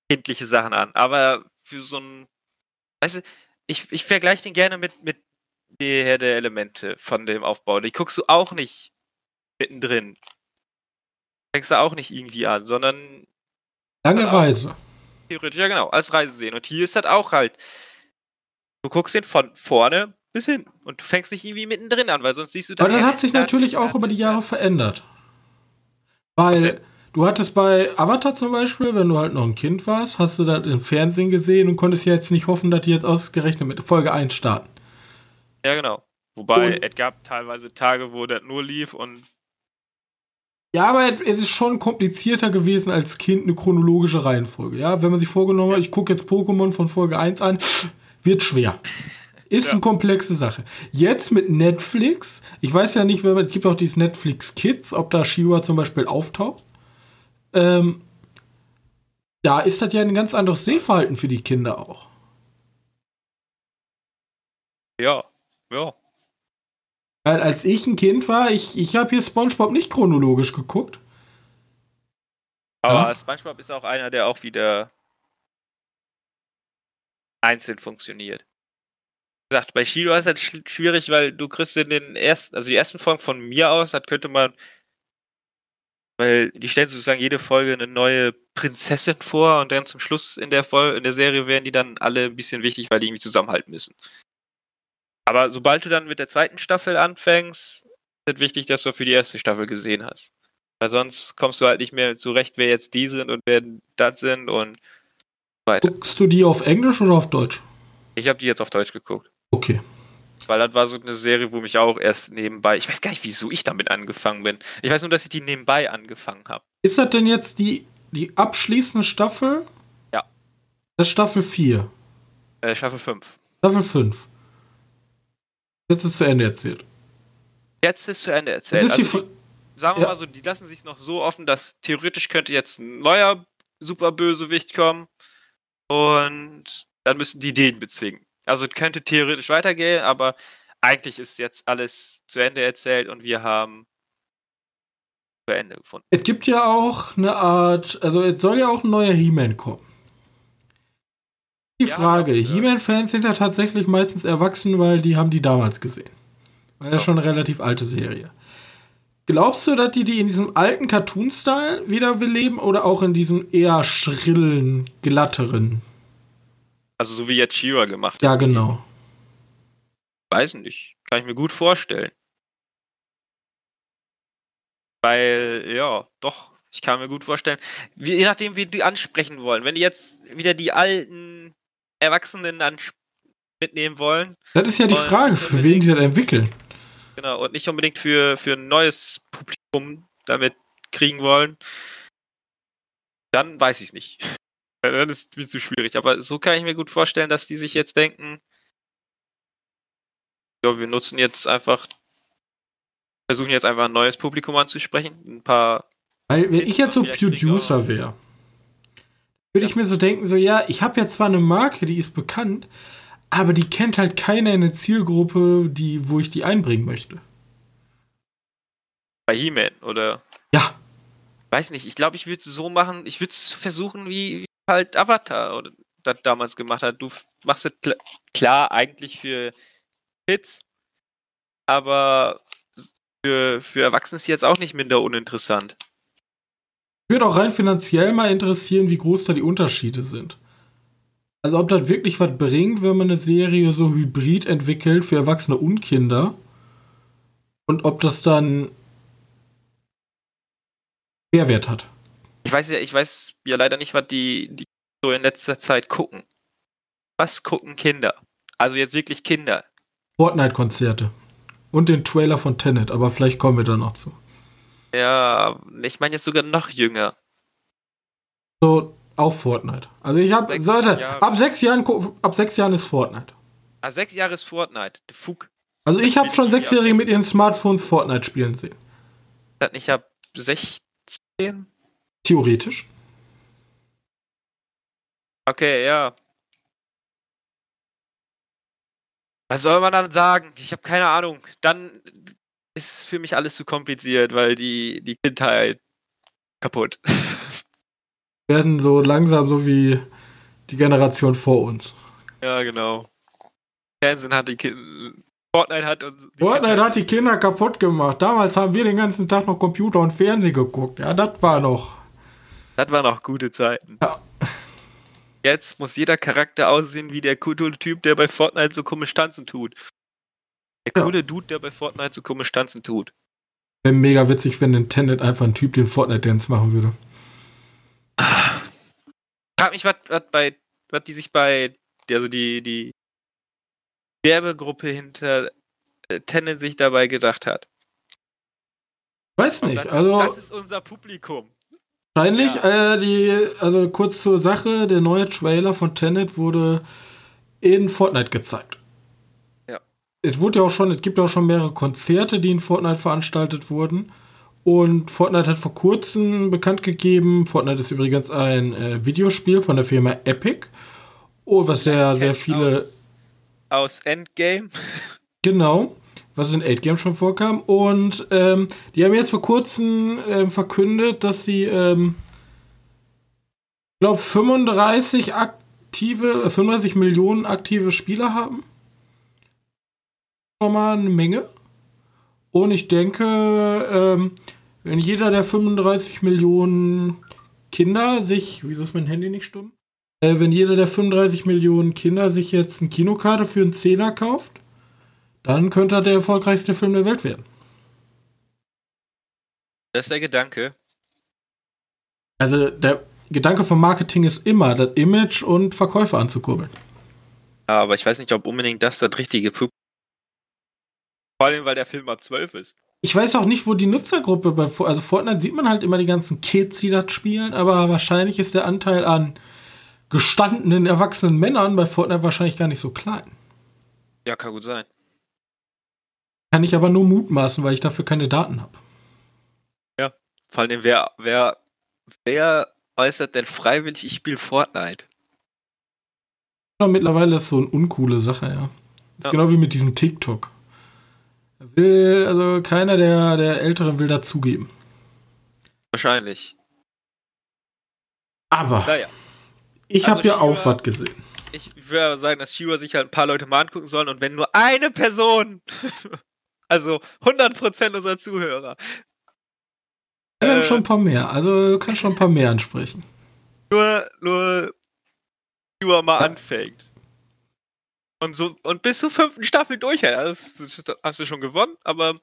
kindliche Sachen an. Aber für so ein, weißt du, ich, ich vergleiche den gerne mit, mit der der Elemente von dem Aufbau. Die guckst du auch nicht mittendrin. Fängst du auch nicht irgendwie an, sondern. Lange Reise. Theoretisch, ja genau, als Reise sehen. Und hier ist das auch halt. Du guckst den von vorne bis hin. Und du fängst nicht irgendwie mittendrin an, weil sonst siehst du dann. Aber das hat sich natürlich auch über die Jahre verändert. Weil Du hattest bei Avatar zum Beispiel, wenn du halt noch ein Kind warst, hast du das im Fernsehen gesehen und konntest jetzt nicht hoffen, dass die jetzt ausgerechnet mit Folge 1 starten. Ja, genau. Wobei und, es gab teilweise Tage, wo das nur lief und. Ja, aber es ist schon komplizierter gewesen als Kind eine chronologische Reihenfolge. Ja, wenn man sich vorgenommen hat, ich gucke jetzt Pokémon von Folge 1 an, wird schwer. Ist ja. eine komplexe Sache. Jetzt mit Netflix, ich weiß ja nicht, es gibt auch dieses Netflix Kids, ob da Shiva zum Beispiel auftaucht ähm, da ist das ja ein ganz anderes Sehverhalten für die Kinder auch. Ja, ja. Weil als ich ein Kind war, ich, ich habe hier SpongeBob nicht chronologisch geguckt. Aber ja? SpongeBob ist auch einer, der auch wieder einzeln funktioniert. Wie gesagt, bei Shido ist das schwierig, weil du kriegst in den ersten, also die ersten Folgen von mir aus, das könnte man weil die stellen sozusagen jede Folge eine neue Prinzessin vor und dann zum Schluss in der Folge, in der Serie werden die dann alle ein bisschen wichtig, weil die irgendwie zusammenhalten müssen. Aber sobald du dann mit der zweiten Staffel anfängst, ist es wichtig, dass du für die erste Staffel gesehen hast. Weil sonst kommst du halt nicht mehr zurecht, wer jetzt die sind und wer das sind und weiter. Guckst du die auf Englisch oder auf Deutsch? Ich habe die jetzt auf Deutsch geguckt. Okay. Weil das war so eine Serie, wo mich auch erst nebenbei. Ich weiß gar nicht, wieso ich damit angefangen bin. Ich weiß nur, dass ich die nebenbei angefangen habe. Ist das denn jetzt die, die abschließende Staffel? Ja. Das ist Staffel 4. Äh, Staffel 5. Staffel 5. Jetzt ist zu Ende erzählt. Jetzt ist zu Ende erzählt. Also die, sagen wir ja. mal so, die lassen sich noch so offen, dass theoretisch könnte jetzt ein neuer Superbösewicht kommen. Und dann müssen die den bezwingen. Also es könnte theoretisch weitergehen, aber eigentlich ist jetzt alles zu Ende erzählt und wir haben zu Ende gefunden. Es gibt ja auch eine Art, also es soll ja auch ein neuer He-Man kommen. Die ja, Frage, ja. He-Man-Fans sind ja tatsächlich meistens erwachsen, weil die haben die damals gesehen. War ja, ja schon eine relativ alte Serie. Glaubst du, dass die die in diesem alten Cartoon-Style wieder beleben oder auch in diesem eher schrillen, glatteren? Also so wie jetzt Shira gemacht Ja, genau. Weiß nicht. Kann ich mir gut vorstellen. Weil, ja, doch, ich kann mir gut vorstellen. Wie, je nachdem, wie die ansprechen wollen. Wenn die jetzt wieder die alten Erwachsenen mitnehmen wollen. Das ist ja die Frage, für wen die das entwickeln. Genau, und nicht unbedingt für, für ein neues Publikum damit kriegen wollen. Dann weiß ich es nicht. Dann ist es mir zu schwierig. Aber so kann ich mir gut vorstellen, dass die sich jetzt denken, ja, wir nutzen jetzt einfach, versuchen jetzt einfach ein neues Publikum anzusprechen. Ein paar. Weil, wenn ich jetzt so Producer wäre, würde ja. ich mir so denken, so, ja, ich habe jetzt zwar eine Marke, die ist bekannt, aber die kennt halt keiner in der Zielgruppe, die, wo ich die einbringen möchte. Bei He-Man, oder? Ja. Weiß nicht, ich glaube, ich würde es so machen, ich würde es versuchen, wie, halt Avatar oder das damals gemacht hat. Du machst es kl klar eigentlich für Kids, aber für, für Erwachsene ist jetzt auch nicht minder uninteressant. Würde auch rein finanziell mal interessieren, wie groß da die Unterschiede sind. Also ob das wirklich was bringt, wenn man eine Serie so hybrid entwickelt für Erwachsene und Kinder. Und ob das dann Mehrwert hat. Ich weiß ja, ich weiß ja leider nicht, was die, die so in letzter Zeit gucken. was gucken Kinder? Also jetzt wirklich Kinder. Fortnite-Konzerte. Und den Trailer von Tenet, aber vielleicht kommen wir da noch zu. Ja, ich meine jetzt sogar noch jünger. So, auf Fortnite. Also ich habe, Sechs Leute, Jahre. ab sechs Jahren, ab sechs Jahren ist Fortnite. Ah, sechs Jahre ist Fortnite. Fug. Also ich habe schon ich Sechsjährige ab mit ihren Smartphones Fortnite spielen sehen. Hat nicht ab 16? Theoretisch. Okay, ja. Was soll man dann sagen? Ich habe keine Ahnung. Dann ist für mich alles zu kompliziert, weil die, die Kindheit kaputt. Werden so langsam so wie die Generation vor uns. ja, genau. Fernsehen hat die Kinder. Fortnite hat uns. Fortnite Kinder- hat die Kinder kaputt gemacht. Damals haben wir den ganzen Tag noch Computer und Fernsehen geguckt. Ja, das war noch. Das waren noch gute Zeiten. Ja. Jetzt muss jeder Charakter aussehen wie der coole Typ, der bei Fortnite so komisch tanzen tut. Der Ja. coole Dude, der bei Fortnite so komisch tanzen tut. Wäre mega witzig, wenn Nintendo einfach ein Typ den Fortnite-Dance machen würde. Frag mich, was was bei, was die sich bei, also die, die Werbegruppe hinter äh, Tenet sich dabei gedacht hat. Weiß nicht. das, Also das ist unser Publikum. Wahrscheinlich, äh, die, also kurz zur Sache, der neue Trailer von Tenet wurde in Fortnite gezeigt. Ja. Es wurde ja auch schon, es gibt ja auch schon mehrere Konzerte, die in Fortnite veranstaltet wurden. Und Fortnite hat vor kurzem bekannt gegeben, Fortnite ist übrigens ein äh, Videospiel von der Firma Epic. Oh, was sehr, sehr viele. Aus, aus Endgame. Genau, was in 8 Games schon vorkam. Und ähm, die haben jetzt vor kurzem ähm, verkündet, dass sie, ähm, glaube, 35 aktive, äh, 35 Millionen aktive Spieler haben. Schon mal eine Menge. Und ich denke, ähm, wenn jeder der 35 Millionen Kinder sich, wieso ist mein Handy nicht stumm? Äh, wenn jeder der 35 Millionen Kinder sich jetzt eine Kinokarte für einen Zehner kauft, dann könnte er der erfolgreichste Film der Welt werden. Das ist der Gedanke. Also der Gedanke vom Marketing ist immer, das Image und Verkäufe anzukurbeln. Aber ich weiß nicht, ob unbedingt das das richtige Publikum Vor allem, weil der Film ab 12 ist. Ich weiß auch nicht, wo die Nutzergruppe bei For- also Fortnite sieht man halt immer die ganzen Kids, die das spielen, aber wahrscheinlich ist der Anteil an gestandenen erwachsenen Männern bei Fortnite wahrscheinlich gar nicht so klein. Ja, kann gut sein. Kann ich aber nur mutmaßen, weil ich dafür keine Daten habe. Vor allem, wer, wer, wer äußert denn freiwillig, ich spiele Fortnite? Ja, mittlerweile ist so eine uncoole Sache, ja. Ist Ja. Genau wie mit diesem TikTok. Will, also keiner der, der Älteren will dazugeben. Wahrscheinlich. Aber Naja, ich also habe ja auch was gesehen. ich würde sagen, dass Shira sich halt ein paar Leute mal angucken sollen und wenn nur eine Person, also 100% unserer Zuhörer, Wir haben Äh. schon ein paar mehr. Also du kannst schon ein paar mehr ansprechen. nur, nur Shira mal anfängt. Und so, und bis zur fünften Staffel das, das hast du schon gewonnen, aber,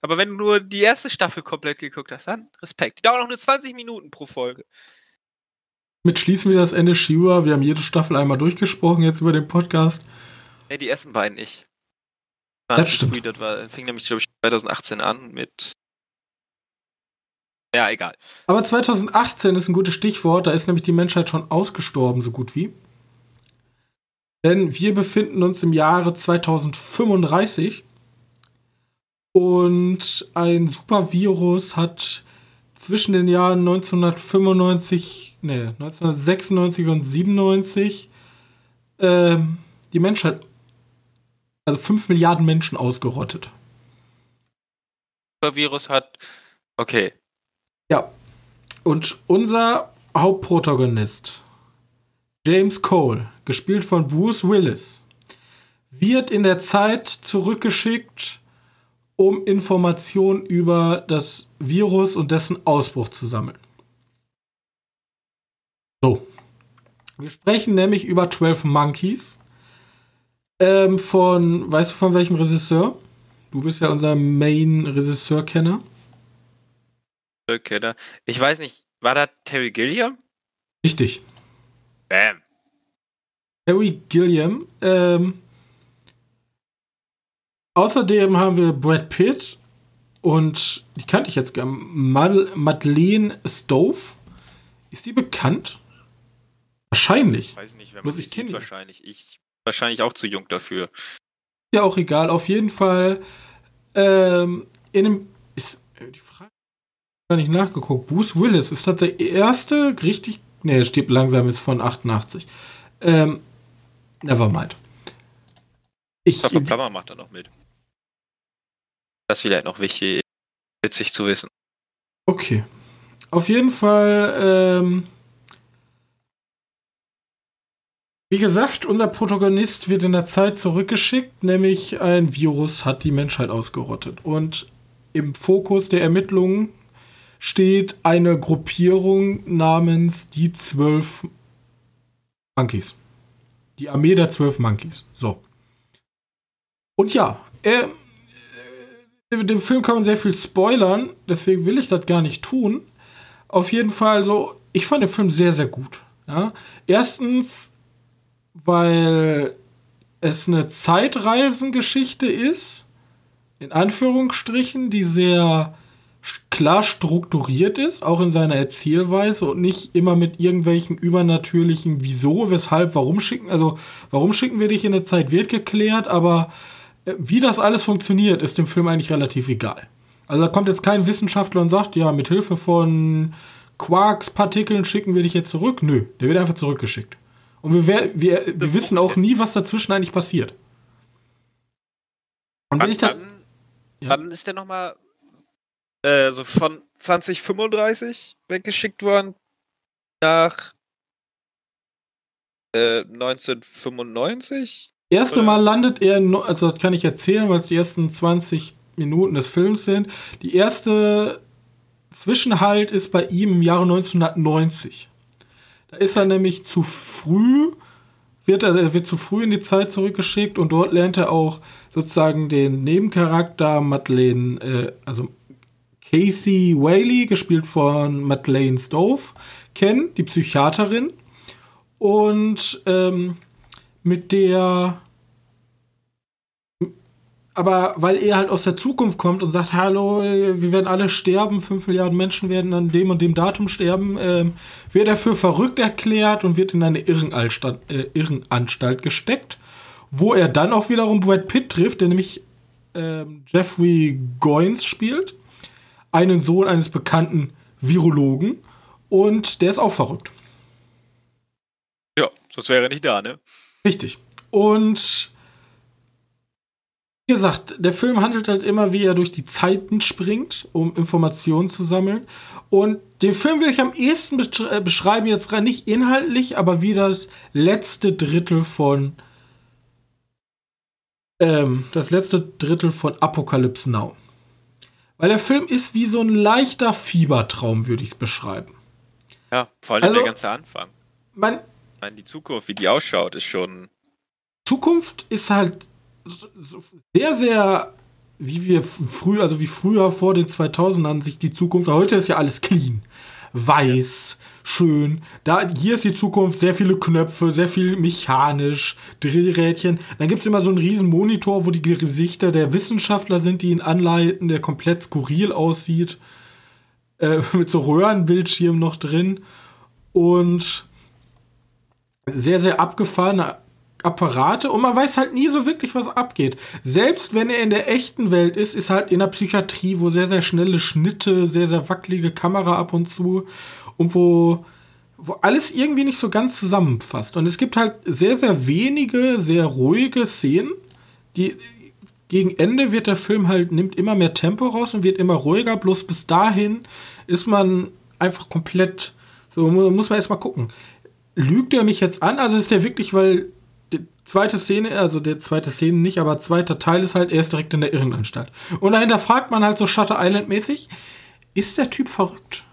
aber wenn du nur die erste Staffel komplett geguckt hast, dann Respekt. Die dauert auch nur 20 Minuten pro Folge. Mit schließen wir das Ende Shiwa. Wir haben jede Staffel einmal durchgesprochen jetzt über den Podcast. Ne, die ersten beiden nicht. Das stimmt. Das war, fing nämlich, glaube ich, 2018 an mit. Ja, egal. Aber 2018 ist ein gutes Stichwort. Da ist nämlich die Menschheit schon ausgestorben, so gut wie. Denn wir befinden uns im Jahre 2035 und ein Supervirus hat zwischen den Jahren 1995, nee, 1996 und 97 ähm, die Menschheit, also 5 Milliarden Menschen ausgerottet. Virus hat. Okay. Ja. Und unser Hauptprotagonist, James Cole, gespielt von Bruce Willis, wird in der Zeit zurückgeschickt, um Informationen über das Virus und dessen Ausbruch zu sammeln. So. Wir sprechen nämlich über 12 Monkeys. Ähm, von, weißt du von welchem Regisseur? Du bist ja unser Main-Regisseur-Kenner. Da. Ich weiß nicht, war da Terry Gilliam? Richtig. Bam. Harry Gilliam. Ähm, außerdem haben wir Brad Pitt und die kannte ich jetzt gern. Madeleine Stove. Ist sie bekannt? Wahrscheinlich. Weiß nicht, wenn man sie sieht, wahrscheinlich. Ich wahrscheinlich auch zu jung dafür. Ja, auch egal. Auf jeden Fall ähm, in einem ist äh, die Frage gar nicht nachgeguckt. Bruce Willis ist das der erste richtig Nee, er stirbt langsam ist von 88. Ähm, nevermind. Ich Christopher Plummer macht da noch mit. Das ist vielleicht noch wichtig, witzig zu wissen. Okay. Auf jeden Fall, ähm, wie gesagt, unser Protagonist wird in der Zeit zurückgeschickt, nämlich ein Virus hat die Menschheit ausgerottet. Und im Fokus der Ermittlungen steht eine Gruppierung namens die Zwölf Monkeys. Die Armee der Zwölf Monkeys. So. Und ja, äh, dem Film kann man sehr viel spoilern, deswegen will ich das gar nicht tun. Auf jeden Fall so, ich fand den Film sehr, sehr gut. Ja? Erstens, weil es eine Zeitreisengeschichte ist, in Anführungsstrichen, die sehr klar strukturiert ist, auch in seiner Erzählweise und nicht immer mit irgendwelchen übernatürlichen Wieso, weshalb, warum schicken, also warum schicken wir dich in der Zeit wird geklärt, aber äh, wie das alles funktioniert, ist dem Film eigentlich relativ egal. Also da kommt jetzt kein Wissenschaftler und sagt, ja, mit Hilfe von Quarks-Partikeln schicken wir dich jetzt zurück. Nö, der wird einfach zurückgeschickt. Und wir, wir, wir wissen auch nie, was dazwischen eigentlich passiert. Und wenn ich dann. Ja. Wann ist der nochmal äh, so von 2035 weggeschickt worden nach äh, 1995. Erste oder? Mal landet er, in, also das kann ich erzählen, weil es die ersten 20 Minuten des Films sind. Die erste Zwischenhalt ist bei ihm im Jahre 1990. Da ist er nämlich zu früh, wird er, er wird zu früh in die Zeit zurückgeschickt und dort lernt er auch sozusagen den Nebencharakter Madeleine, äh, also Casey Whaley, gespielt von Madeleine Stove, kennen, die Psychiaterin. Und ähm, mit der. Aber weil er halt aus der Zukunft kommt und sagt, hallo, wir werden alle sterben, 5 Milliarden Menschen werden an dem und dem Datum sterben, ähm, wird er für verrückt erklärt und wird in eine Irrenanstalt, äh, Irrenanstalt gesteckt, wo er dann auch wiederum Brad Pitt trifft, der nämlich ähm, Jeffrey Goins spielt einen Sohn eines bekannten Virologen und der ist auch verrückt. Ja, sonst wäre er nicht da, ne? Richtig. Und wie gesagt, der Film handelt halt immer, wie er durch die Zeiten springt, um Informationen zu sammeln. Und den Film will ich am ehesten äh, beschreiben, jetzt nicht inhaltlich, aber wie das letzte Drittel von ähm, das letzte Drittel von Apocalypse Now. Weil der Film ist wie so ein leichter Fiebertraum, würde ich es beschreiben. Ja, vor allem also, der ganze Anfang. Man, ich meine, die Zukunft, wie die ausschaut, ist schon. Zukunft ist halt sehr, sehr, wie wir früher, also wie früher vor den 2000ern sich die Zukunft, heute ist ja alles clean. Weiß, schön. Da, hier ist die Zukunft, sehr viele Knöpfe, sehr viel mechanisch, Drehrädchen. Dann gibt es immer so einen riesen Monitor, wo die Gesichter der Wissenschaftler sind, die ihn anleiten, der komplett skurril aussieht. Äh, mit so Röhrenbildschirm noch drin. Und sehr, sehr abgefahrene Apparate und man weiß halt nie so wirklich, was abgeht. Selbst wenn er in der echten Welt ist, ist halt in der Psychiatrie, wo sehr, sehr schnelle Schnitte, sehr, sehr wackelige Kamera ab und zu und wo, wo alles irgendwie nicht so ganz zusammenfasst. Und es gibt halt sehr, sehr wenige, sehr ruhige Szenen, die gegen Ende wird der Film halt, nimmt immer mehr Tempo raus und wird immer ruhiger, bloß bis dahin ist man einfach komplett, so muss man erstmal gucken. Lügt er mich jetzt an? Also ist der wirklich, weil die zweite Szene, also der zweite Szene nicht, aber zweiter Teil ist halt, er ist direkt in der Irrenanstalt. Und dahinter fragt man halt so Shutter Island mäßig, ist der Typ verrückt?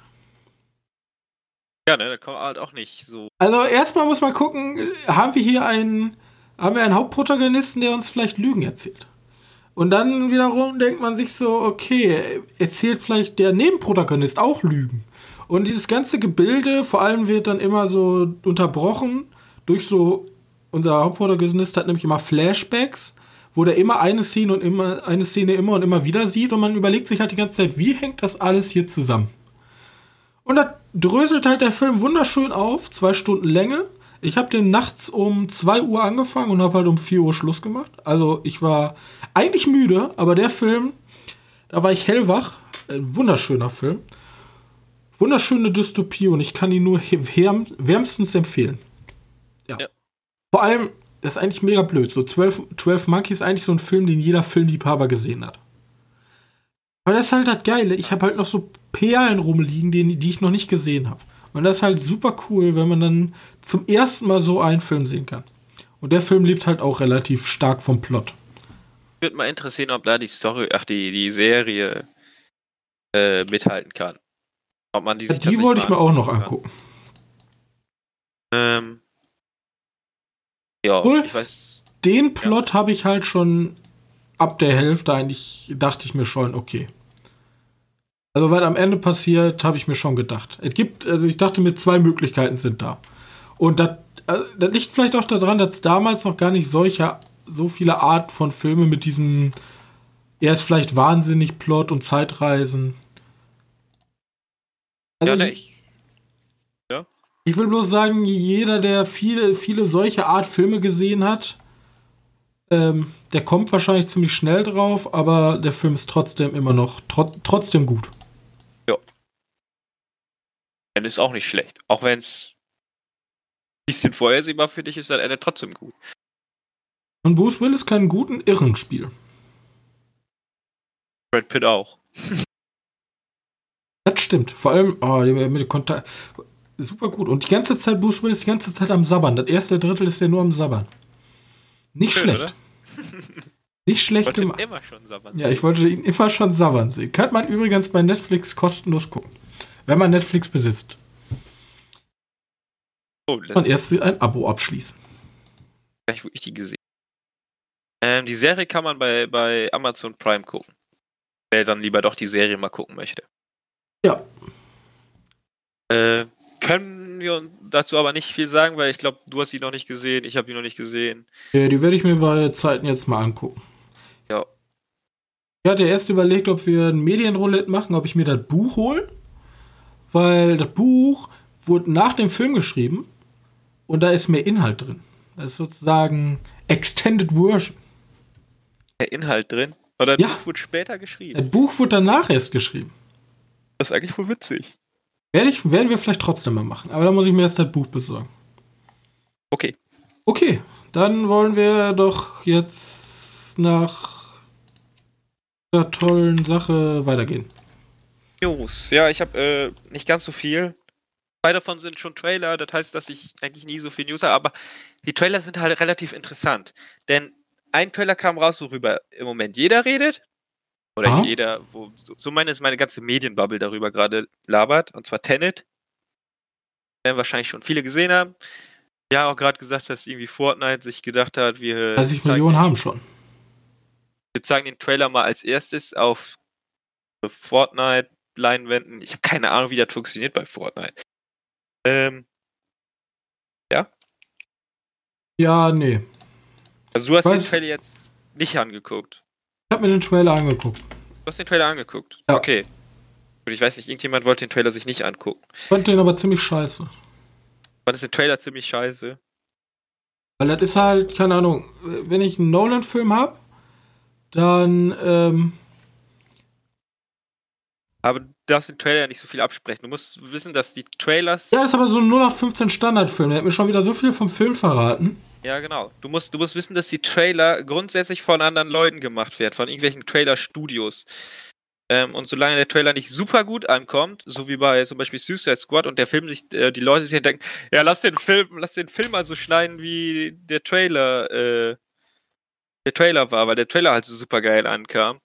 Ja, ne, das kommt halt auch nicht so. Also erstmal muss man gucken, haben wir hier einen, haben wir einen Hauptprotagonisten, der uns vielleicht Lügen erzählt? Und dann wiederum denkt man sich so, okay, erzählt vielleicht der Nebenprotagonist auch Lügen. Und dieses ganze Gebilde, vor allem wird dann immer so unterbrochen durch so unser Hauptprotagonist hat nämlich immer Flashbacks, wo der immer eine Szene und immer eine Szene immer und immer wieder sieht und man überlegt sich halt die ganze Zeit, wie hängt das alles hier zusammen? Und da dröselt halt der Film wunderschön auf, zwei Stunden Länge. Ich habe den nachts um 2 Uhr angefangen und habe halt um 4 Uhr Schluss gemacht. Also ich war eigentlich müde, aber der Film, da war ich hellwach. Ein wunderschöner Film. Wunderschöne Dystopie und ich kann ihn nur wärm, wärmstens empfehlen. Ja. ja. Vor allem, das ist eigentlich mega blöd. So 12, 12 Monkeys ist eigentlich so ein Film, den jeder Filmliebhaber gesehen hat. Aber das ist halt das Geile. Ich habe halt noch so Perlen rumliegen, die, die ich noch nicht gesehen habe. Und das ist halt super cool, wenn man dann zum ersten Mal so einen Film sehen kann. Und der Film lebt halt auch relativ stark vom Plot. Würde mal interessieren, ob da die Story, ach, die, die Serie äh, mithalten kann. Ob man die ja, Die wollte ich mir auch noch angucken. Ähm, ja, Obwohl, ich weiß. Den Plot ja. habe ich halt schon ab der Hälfte eigentlich, dachte ich mir schon, okay. Also, was am Ende passiert, habe ich mir schon gedacht. Es gibt, also ich dachte mir, zwei Möglichkeiten sind da. Und das, also, das liegt vielleicht auch daran, dass es damals noch gar nicht solche, so viele Art von Filme mit diesem, er ist vielleicht wahnsinnig Plot und Zeitreisen. Also ja, ich, ja. Ich will bloß sagen, jeder, der viele, viele solche Art Filme gesehen hat, ähm, der kommt wahrscheinlich ziemlich schnell drauf, aber der Film ist trotzdem immer noch tro trotzdem gut. Ja. Ende ist auch nicht schlecht. Auch wenn es ein bisschen vorhersehbar für dich ist, dann Ende trotzdem gut. Und Bruce Willis kann einen guten Irren spielen. Brad Pitt auch. das stimmt. Vor allem, oh, mit Kontakt. Super gut. Und die ganze Zeit, Bruce Willis die ganze Zeit am Sabbern. Das erste Drittel ist ja nur am Sabbern. Nicht Schön, schlecht. Nicht schlecht gemacht. immer schon sabbern. Ja, ich wollte ihn immer schon sabbern sehen. Kann man übrigens bei Netflix kostenlos gucken. Wenn man Netflix besitzt. Oh, und erst ein Abo abschließen. Gleich, wo ich die gesehen ähm, Die Serie kann man bei, bei Amazon Prime gucken. Wer dann lieber doch die Serie mal gucken möchte. Ja. Äh, können wir dazu aber nicht viel sagen, weil ich glaube, du hast sie noch nicht gesehen, ich habe die noch nicht gesehen. Ja, die werde ich mir bei Zeiten jetzt mal angucken. Ja. Ich hatte erst überlegt, ob wir ein Medienroulette machen, ob ich mir das Buch hole. Weil das Buch wurde nach dem Film geschrieben und da ist mehr Inhalt drin. Das ist sozusagen Extended Version. Der Inhalt drin? Oder das ja. Buch wurde später geschrieben? Das Buch wurde danach erst geschrieben. Das ist eigentlich wohl witzig. Werde ich, werden wir vielleicht trotzdem mal machen. Aber da muss ich mir erst das Buch besorgen. Okay. Okay, dann wollen wir doch jetzt nach der tollen Sache weitergehen. Jungs, ja, ich habe äh, nicht ganz so viel. Zwei davon sind schon Trailer, das heißt, dass ich eigentlich nie so viel News habe, aber die Trailer sind halt relativ interessant. Denn ein Trailer kam raus, worüber im Moment jeder redet. Oder Aha. jeder, wo, so meine ist meine ganze Medienbubble darüber gerade labert, und zwar Tenet. Werden wahrscheinlich schon viele gesehen haben. Ja, auch gerade gesagt, dass irgendwie Fortnite sich gedacht hat, wir. 30 Millionen haben schon. Wir zeigen den Trailer mal als erstes auf Fortnite-Leinwänden. Ich habe keine Ahnung, wie das funktioniert bei Fortnite. Ähm. Ja? Ja, nee. Also du hast Was? den Trailer jetzt nicht angeguckt. Ich habe mir den Trailer angeguckt. Du hast den Trailer angeguckt? Ja. Okay. Und ich weiß nicht, irgendjemand wollte den Trailer sich nicht angucken. Ich fand den aber ziemlich scheiße. Fand ist der Trailer ziemlich scheiße? Weil das ist halt, keine Ahnung, wenn ich einen Nolan-Film habe, dann, ähm. Aber du darfst den Trailer ja nicht so viel absprechen. Du musst wissen, dass die Trailers. Ja, das ist aber so ein 0 nach 15 Standardfilm. Der hat mir schon wieder so viel vom Film verraten. Ja, genau. Du musst, du musst wissen, dass die Trailer grundsätzlich von anderen Leuten gemacht werden, von irgendwelchen Trailer-Studios. Ähm, und solange der Trailer nicht super gut ankommt, so wie bei zum Beispiel Suicide Squad und der Film sich, äh, die Leute sich denken, ja, lass den Film, lass den Film also schneiden, wie der Trailer, äh, der Trailer war, weil der Trailer halt so super geil ankam.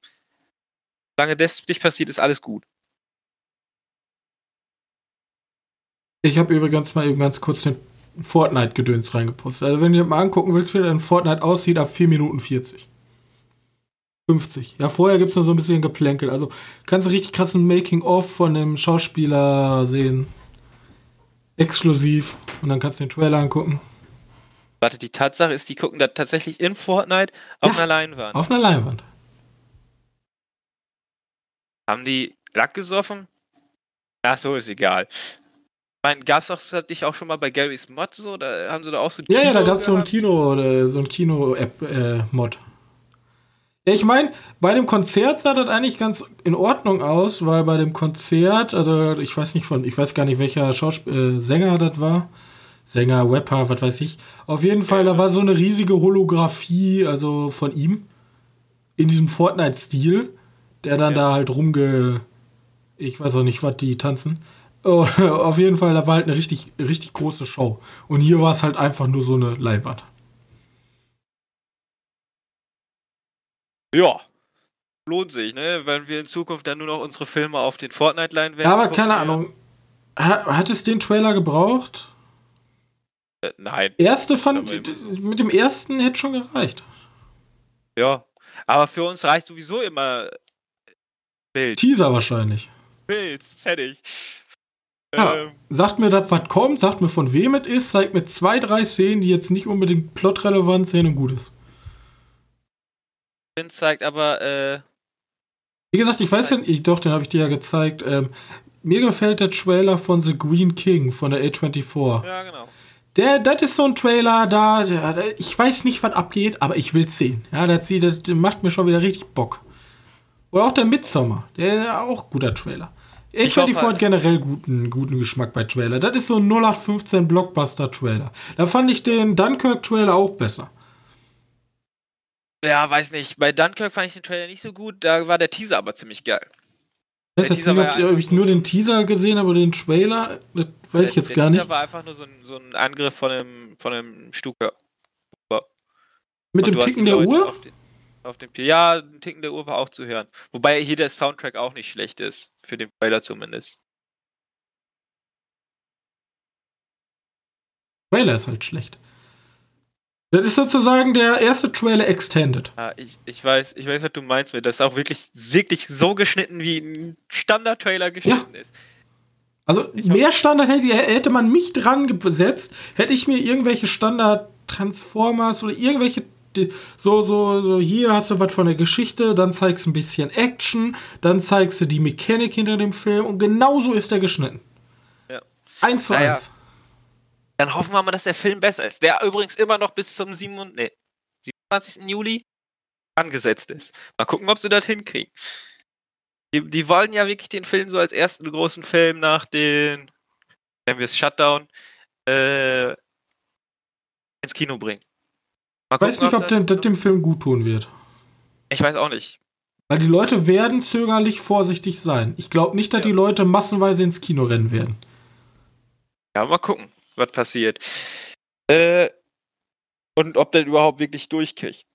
Solange das nicht passiert, ist alles gut. Ich habe übrigens mal eben ganz kurz den Fortnite-Gedöns reingepostet. Also wenn du dir mal angucken willst, wie ein Fortnite aussieht, ab 4 Minuten 40. 50. Ja, vorher gibt es noch so ein bisschen Geplänkel. Also kannst du richtig krassen Making-of von dem Schauspieler sehen. Exklusiv. Und dann kannst du den Trailer angucken. Warte, die Tatsache ist, die gucken da tatsächlich in Fortnite auf Ja, einer Leinwand. Auf einer Leinwand. Haben die Lack gesoffen? Ach so, ist egal. Ich meine, gab's auch, das ich auch schon mal bei Gary's Mod so, da haben sie da auch so Ja, ja, da Kino gab es so ein? Kino, äh, so ein Kino-App-Mod. ja, ich meine, bei dem Konzert sah das eigentlich ganz in Ordnung aus, weil bei dem Konzert, also ich weiß nicht von, ich weiß gar nicht, welcher Schauspiel äh, Sänger das war. Sänger, Rapper, was weiß ich. Auf jeden Fall, da war so eine riesige Holographie, also von ihm. In diesem Fortnite-Stil, der dann Ja. da halt rumge. Ich weiß auch nicht, was die tanzen. Auf jeden Fall, da war halt eine richtig, richtig große Show. Und hier war es halt einfach nur so eine Leinwand. Ja. Lohnt sich, ne? Wenn wir in Zukunft dann nur noch unsere Filme auf den Fortnite-Line werden. Ja, aber keine Ahnung. Ha, hat es den Trailer gebraucht? Äh, nein. Erste fand, mit dem ersten hätte schon gereicht. Ja. Aber für uns reicht sowieso immer Bild. Teaser wahrscheinlich. Bild. Fertig. Ja. Ähm, Sagt mir das, was kommt, sagt mir, von wem es ist, zeigt mir zwei, drei Szenen, die jetzt nicht unbedingt plotrelevant sind und gut ist. Finn zeigt aber, äh, Wie gesagt, ich weiß ja nicht, doch, den habe ich dir ja gezeigt. Ähm, mir gefällt der Trailer von The Green King von der A24. ja, genau. Der, das ist so ein Trailer, da, der, ich weiß nicht, was abgeht, aber ich will sehen. Ja, das, sieht, das macht mir schon wieder richtig Bock. Oder auch der Midsommar, der auch guter Trailer. Ich A24 hoffe halt- hat generell guten, guten Geschmack bei Trailer. Das ist so ein 0815 Blockbuster-Trailer. Da fand ich den Dunkirk-Trailer auch besser. Ja, weiß nicht. Bei Dunkirk fand ich den Trailer nicht so gut. Da war der Teaser aber ziemlich geil. Ich weiß Der jetzt Teaser nicht, ob, ja ob ich nur den Teaser gesehen habe oder den Trailer. Das weiß ich der, jetzt der gar Teaser nicht. war einfach nur so ein, so ein Angriff von einem, von einem Stuker. Mit Und dem Ticken die der Uhr? Auf auf den, ja, ein Ticken der Uhr war auch zu hören. Wobei hier der Soundtrack auch nicht schlecht ist. Für den Trailer zumindest. Trailer ist halt schlecht. Das ist sozusagen der erste Trailer Extended. Ja, ich, ich weiß, ich weiß, was du meinst mit. Das ist auch wirklich, wirklich so geschnitten, wie ein Standard-Trailer geschnitten ist. Also Ich mehr Standard hätte, hätte man mich dran gesetzt, hätte ich mir irgendwelche Standard-Transformers oder irgendwelche so, so, so, hier hast du was von der Geschichte, dann zeigst du ein bisschen Action, dann zeigst du die Mechanik hinter dem Film und genauso ist er geschnitten. Ja. Eins zu Naja. eins. Dann hoffen wir mal, dass der Film besser ist. Der übrigens immer noch bis zum 7, nee, 27. Juli angesetzt ist. Mal gucken, ob sie das hinkriegen. Die, die wollen ja wirklich den Film so als ersten großen Film nach den, nennen wir es Shutdown, äh, ins Kino bringen. Ich weiß nicht, ob das- dem, Film gut tun wird. Ich weiß auch nicht. Weil die Leute werden zögerlich vorsichtig sein. Ich glaube nicht, dass Ja. die Leute massenweise ins Kino rennen werden. Ja, mal gucken, was passiert. Äh, und ob der überhaupt wirklich durchkriegt.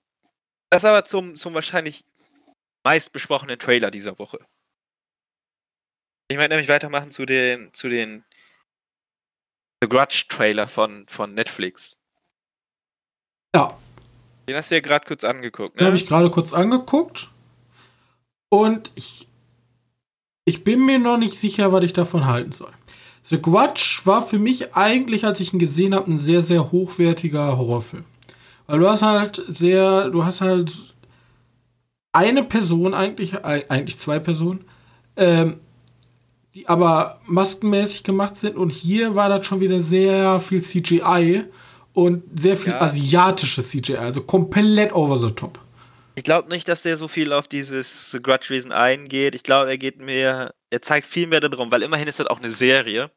Das aber zum, zum wahrscheinlich meist besprochenen Trailer dieser Woche. Ich möchte nämlich weitermachen zu den, zu den The Grudge Trailer von, von Netflix. Ja, Den hast du ja gerade kurz angeguckt, Den habe ne? ich gerade kurz angeguckt. Und ich, ich bin mir noch nicht sicher, was ich davon halten soll. The Grudge war für mich eigentlich, als ich ihn gesehen habe, ein sehr, sehr hochwertiger Horrorfilm. Weil du hast halt sehr, du hast halt eine Person eigentlich, eigentlich zwei Personen, ähm, die aber maskenmäßig gemacht sind. Und hier war das schon wieder sehr viel CGI und sehr viel Ja. asiatisches CGI, also komplett over the top. Ich glaube nicht, dass der so viel auf dieses The Grudge-Wesen eingeht. Ich glaube, er geht mehr, er zeigt viel mehr darum, weil immerhin ist das auch eine Serie.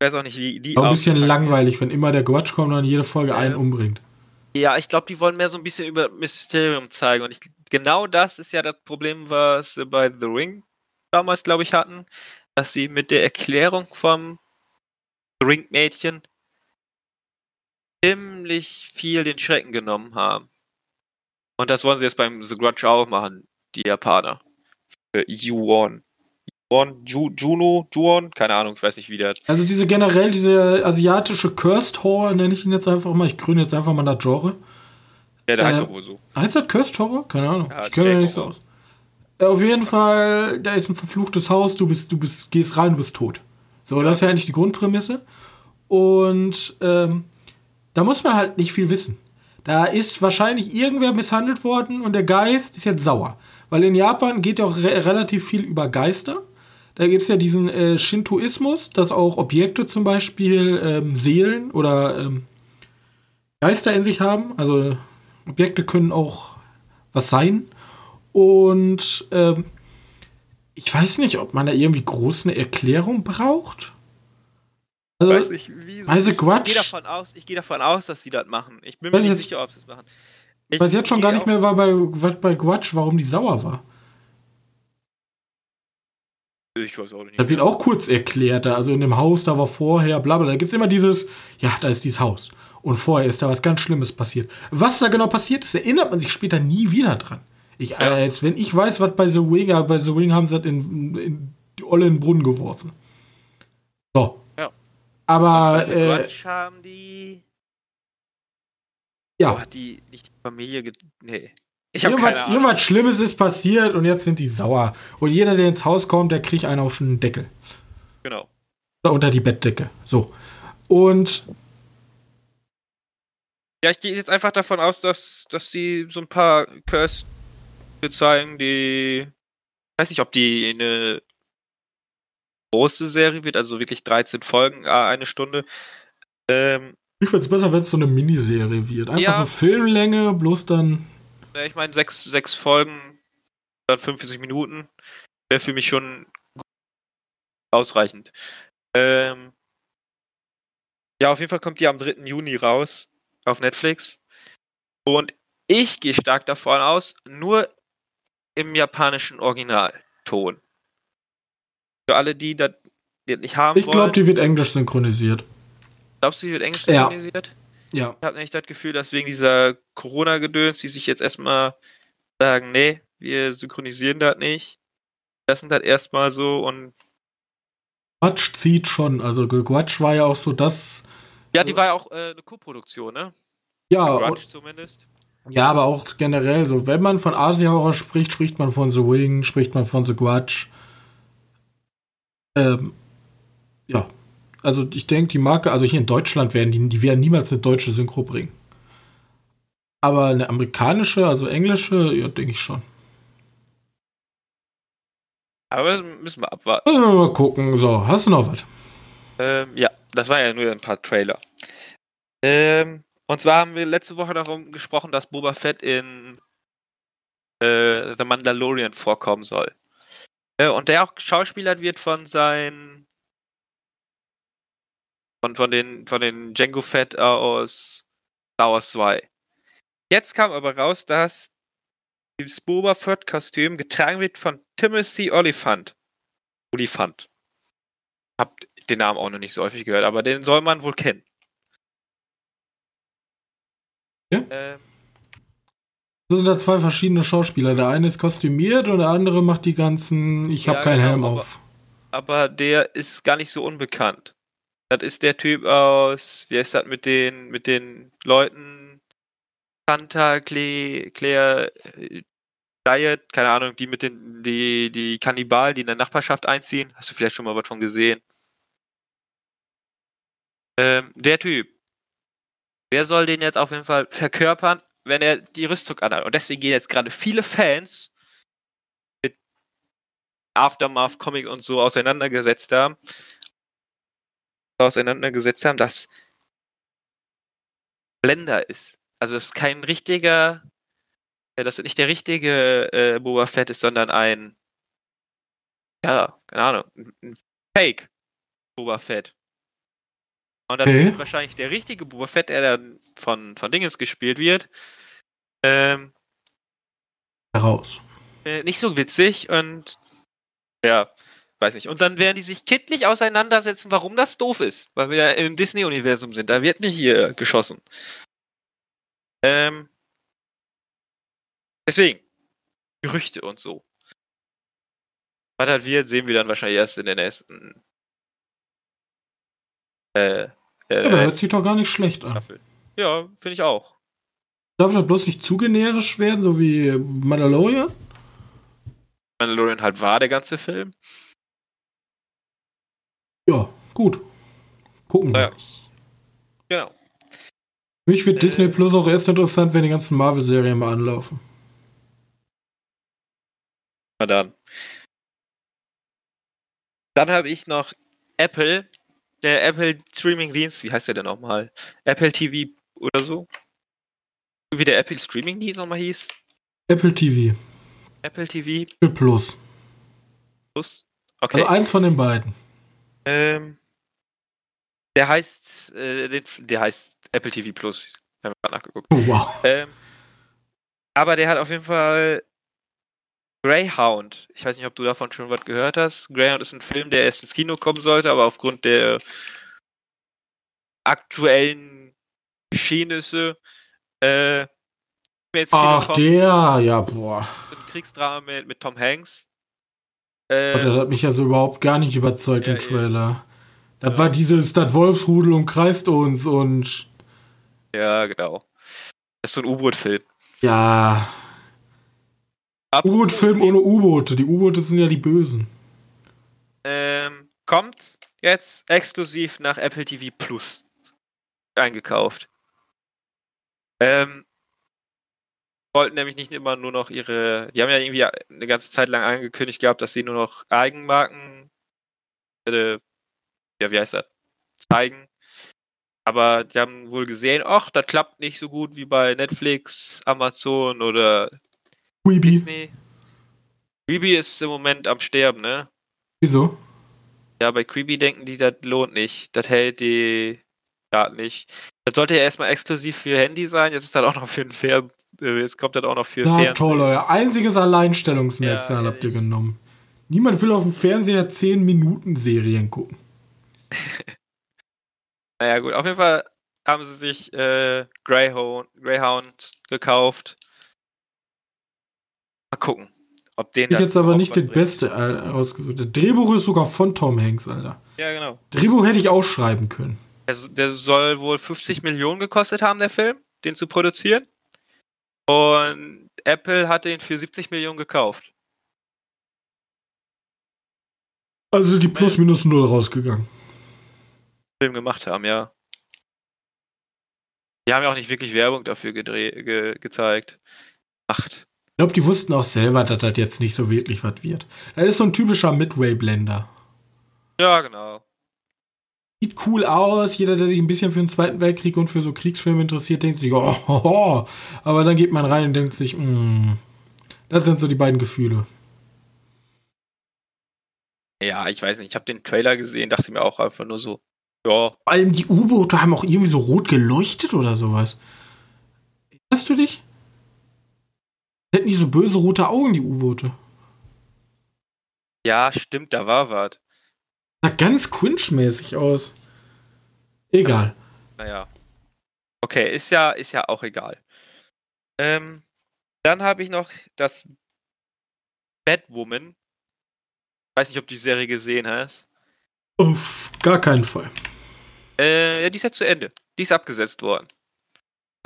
Ich weiß auch nicht, wie die Auch ein bisschen wird. langweilig, wenn immer der Grudge kommt und jede Folge Ja. einen umbringt. Ja, ich glaube, die wollen mehr so ein bisschen über Mysterium zeigen. Und ich, genau das ist ja das Problem, was sie bei The Ring damals, glaube ich, hatten. Dass sie mit der Erklärung vom Ring-Mädchen ziemlich viel den Schrecken genommen haben. Und das wollen sie jetzt beim The Grudge auch machen, die Japaner. Für Yuon. Yuon, Ju, Juno, Juon, keine Ahnung, ich weiß nicht, wie der. Also diese generell, diese asiatische Cursed Horror, nenne ich ihn jetzt einfach mal. Ich grüne jetzt einfach mal das Genre. Ja, der heißt Äh, doch wohl so. Heißt das Cursed Horror? Keine Ahnung. Ja, ich kenne Jack nicht so aus. Äh, Auf jeden Fall, da ist ein verfluchtes Haus, du bist, du bist, gehst rein, du bist tot. So, das ist ja eigentlich die Grundprämisse. Und ähm, da muss man halt nicht viel wissen. Da ist wahrscheinlich irgendwer misshandelt worden und der Geist ist jetzt sauer. Weil in Japan geht ja auch re relativ viel über Geister. Da gibt es ja diesen äh, Shintoismus, dass auch Objekte zum Beispiel ähm, Seelen oder ähm, Geister in sich haben. Also Objekte können auch was sein. Und ähm, ich weiß nicht, ob man da irgendwie groß eine Erklärung braucht. Also, weiß ich, wie also ich, Quatsch. Ich gehe davon, aus, geh davon aus, dass sie das machen. Ich bin mir nicht jetzt, sicher, ob sie es machen. Ich weiß jetzt schon gar nicht mehr, war bei, bei Quatsch, warum die sauer war. Ich weiß auch nicht. Das wird auch kurz erklärt. Also in dem Haus, da war vorher, bla bla. Da gibt es immer dieses, ja, da ist dieses Haus. Und vorher ist da was ganz Schlimmes passiert. Was da genau passiert ist, erinnert man sich später nie wieder dran. Ich, ja. äh, jetzt, wenn ich weiß, was bei The Wing, ja, bei The Wing haben sie das in, in die Olle in den Brunnen geworfen. So. Aber. Äh, Grudge haben die. Ja. Oh, hat die nicht die Familie. Ge nee. Ich habe irgendwas, keine Ahnung. irgendwas Schlimmes ist passiert und jetzt sind die sauer. Und jeder, der ins Haus kommt, der kriegt einen auf den Deckel. Genau. Oder unter die Bettdecke. So. Und Ja, ich gehe jetzt einfach davon aus, dass, dass die so ein paar Curse zeigen, die. Ich weiß nicht, ob die eine große Serie wird, also wirklich 13 Folgen, äh, eine Stunde. Ähm, ich finde es besser, wenn es so eine Miniserie wird. Einfach Ja. so Filmlänge, bloß dann. ja, ich meine, sechs, sechs Folgen, dann 45 Minuten, wäre für mich schon ausreichend. Ähm, ja, auf jeden Fall kommt die am 3. Juni raus auf Netflix. Und ich gehe stark davon aus, nur im japanischen Originalton. Für alle, die das nicht haben Ich glaube, die wird englisch synchronisiert. Glaubst du, die wird englisch Ja. synchronisiert? Ja. Ich habe nämlich das Gefühl, dass wegen dieser Corona-Gedöns, die sich jetzt erstmal sagen, nee, wir synchronisieren das nicht. Das erstmal so und. Quatsch zieht schon. Also Quatsch war ja auch so das. Ja, die war ja auch äh, eine Co-Produktion, ne? Ja, Grudge zumindest. ja, aber auch generell so. Wenn man von Asia-Horror spricht, spricht man von The Wing, spricht man von The Grudge. Ähm, ja. Also ich denke, die Marke, also hier in Deutschland werden die, die werden niemals eine deutsche Synchro bringen. Aber eine amerikanische, also englische, ja, denke ich schon. Aber das müssen wir abwarten. Also, mal gucken. So, hast du noch was? Ähm, ja, das waren ja nur ein paar Trailer. Ähm, und zwar haben wir letzte Woche darum gesprochen, dass Boba Fett in äh, The Mandalorian vorkommen soll. Äh, und der auch geschauspielert wird von seinen von, von den von den Django Fett aus Star Wars 2. Jetzt kam aber raus, dass dieses Boba Fett Kostüm getragen wird von Timothy Oliphant. Oliphant. Hab den Namen auch noch nicht so häufig gehört, aber den soll man wohl kennen. Ja. Ähm, Das sind da zwei verschiedene Schauspieler. Der eine ist kostümiert und der andere macht die ganzen. Ich habe Ja, keinen genau, Helm auf. aber der ist gar nicht so unbekannt. Das ist der Typ aus, wie heißt das mit den, mit den Leuten, Santa, Claire, Claire, äh, Diet, keine Ahnung, die mit den, die, die Kannibalen, die in der Nachbarschaft einziehen. Hast du vielleicht schon mal was von gesehen? Ähm, der Typ, der soll den jetzt auf jeden Fall verkörpern, wenn er die Rüstung anhat. Und deswegen gehen jetzt gerade viele Fans mit Aftermath Comic und so auseinandergesetzt haben, auseinandergesetzt haben, dass Blender ist. Also es ist kein richtiger, äh, dass es nicht der richtige äh, Boba Fett ist, sondern ein, ja, keine Ahnung, ein ein Fake Boba Fett. Und dann Okay. wird wahrscheinlich der richtige Boba Fett, der dann von, von Dingens gespielt wird, ähm, Heraus. äh, nicht so witzig und ja, weiß nicht. Und dann werden die sich kindlich auseinandersetzen, warum das doof ist, weil wir ja im Disney-Universum sind. Da wird nicht hier geschossen. Ähm, deswegen, Gerüchte und so. Was das wird, sehen wir dann wahrscheinlich erst in der nächsten äh, äh, Ja, aber hört sich doch gar nicht schlecht an. Staffel. Ja, finde ich auch. Darf das bloß nicht zu generisch werden, so wie Mandalorian? Mandalorian halt war der ganze Film. Ja, gut. Gucken wir. Ja. Genau. Für mich wird äh, Disney Plus auch erst interessant, wenn die ganzen Marvel-Serien mal anlaufen. Na dann. Dann habe ich noch Apple, der Apple Streaming Dienst, wie heißt der denn nochmal? Apple TV oder so? Wie der Apple Streaming Dienst nochmal hieß? Apple TV. Apple TV. Apple Plus. Plus? Okay. Also eins von den beiden. Ähm, der heißt, äh, den, der heißt Apple TV Plus. Haben wir gerade nachgeguckt. Oh, wow. Ähm, aber der hat auf jeden Fall Greyhound. Ich weiß nicht, ob du davon schon was gehört hast. Greyhound ist ein Film, der erst ins Kino kommen sollte, aber aufgrund der aktuellen Geschehnisse äh, Ach, kommen. der, ja, boah. Ein Kriegsdrama mit, mit Tom Hanks. Äh, das hat mich also überhaupt gar nicht überzeugt ja, im Trailer. Das ja. war dieses, das Wolfsrudel umkreist uns und. Ja, genau. Das ist so ein U-Boot-Film. Ja. U-Boot-Film ohne U-Boote. Die U-Boote sind ja die Bösen. Ähm, kommt jetzt exklusiv nach Apple TV Plus eingekauft. Ähm, wollten nämlich nicht immer nur noch ihre, die haben ja irgendwie eine ganze Zeit lang angekündigt gehabt, dass sie nur noch Eigenmarken, äh, ja, wie heißt das, zeigen. Aber die haben wohl gesehen, ach, das klappt nicht so gut wie bei Netflix, Amazon oder Quibi. Disney. Quibi ist im Moment am Sterben, ne? Wieso? Ja, bei Quibi denken die, das lohnt nicht. Das hält die Daten nicht. Das sollte ja erstmal exklusiv für Handy sein. Jetzt ist das auch noch für ein Fern äh, jetzt kommt das auch noch für Na, Fernsehen. toll, euer einziges Alleinstellungsmerkmal ja, habt ihr genommen. Niemand will auf dem Fernseher 10 Minuten Serien gucken. naja, gut, auf jeden Fall haben sie sich äh, Greyhound, Greyhound gekauft. Mal gucken. Ob den ich jetzt aber nicht das Beste äh, ausgesucht. Das Drehbuch ist sogar von Tom Hanks, Alter. Ja, genau. Drehbuch hätte ich auch schreiben können. Der, der soll wohl 50 Millionen gekostet haben, der Film, den zu produzieren. Und Apple hat den für 70 Millionen gekauft. Also die plus minus null rausgegangen. Film gemacht haben, ja. Die haben ja auch nicht wirklich Werbung dafür ge gezeigt. Macht. Ich glaube, die wussten auch selber, dass das jetzt nicht so wirklich was wird. Das ist so ein typischer Midway-Blender. Ja, genau. Sieht cool aus. Jeder, der sich ein bisschen für den Zweiten Weltkrieg und für so Kriegsfilme interessiert, denkt sich, oh, oh, oh. aber dann geht man rein und denkt sich, mm, das sind so die beiden Gefühle. Ja, ich weiß nicht. Ich habe den Trailer gesehen, dachte mir auch einfach nur so, ja. Vor allem die U-Boote haben auch irgendwie so rot geleuchtet oder sowas. Hast du dich? Hätten die so böse rote Augen, die U-Boote? Ja, stimmt, da war was. Sah ganz cringe-mäßig aus. Egal. Naja. Okay, ist ja, ist ja auch egal. Ähm, dann habe ich noch das Batwoman. Weiß nicht, ob du die Serie gesehen hast. Auf gar keinen Fall. Äh, ja, die ist ja zu Ende. Die ist abgesetzt worden.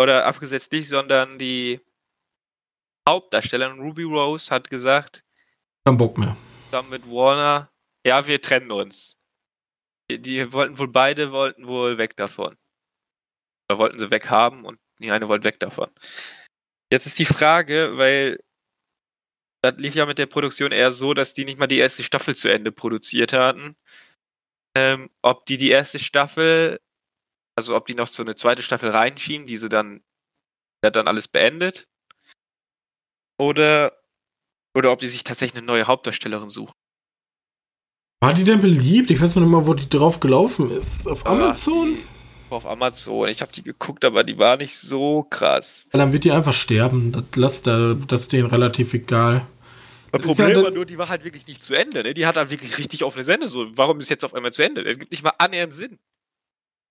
Oder abgesetzt nicht, sondern die Hauptdarstellerin Ruby Rose hat gesagt, kein Bock mehr. Zusammen mit Warner, ja, wir trennen uns. Die, die, wollten wohl beide wollten wohl weg davon. Oder wollten sie weghaben und die eine wollte weg davon. Jetzt ist die Frage, weil das lief ja mit der Produktion eher so, dass die nicht mal die erste Staffel zu Ende produziert hatten. Ähm, ob die die erste Staffel, also ob die noch so eine zweite Staffel reinschieben, die sie dann, der dann alles beendet, oder, oder ob die sich tatsächlich eine neue Hauptdarstellerin suchen. War die denn beliebt? Ich weiß noch nicht mal, wo die drauf gelaufen ist. Auf Amazon? Die, auf Amazon. Ich habe die geguckt, aber die war nicht so krass. Dann wird die einfach sterben. Das, das ist denen relativ egal. Das, Problem ja war nur, die war halt wirklich nicht zu Ende. Ne? Die hat halt wirklich richtig offene Sende. So, warum ist jetzt auf einmal zu Ende? Das gibt nicht mal annähernd Sinn.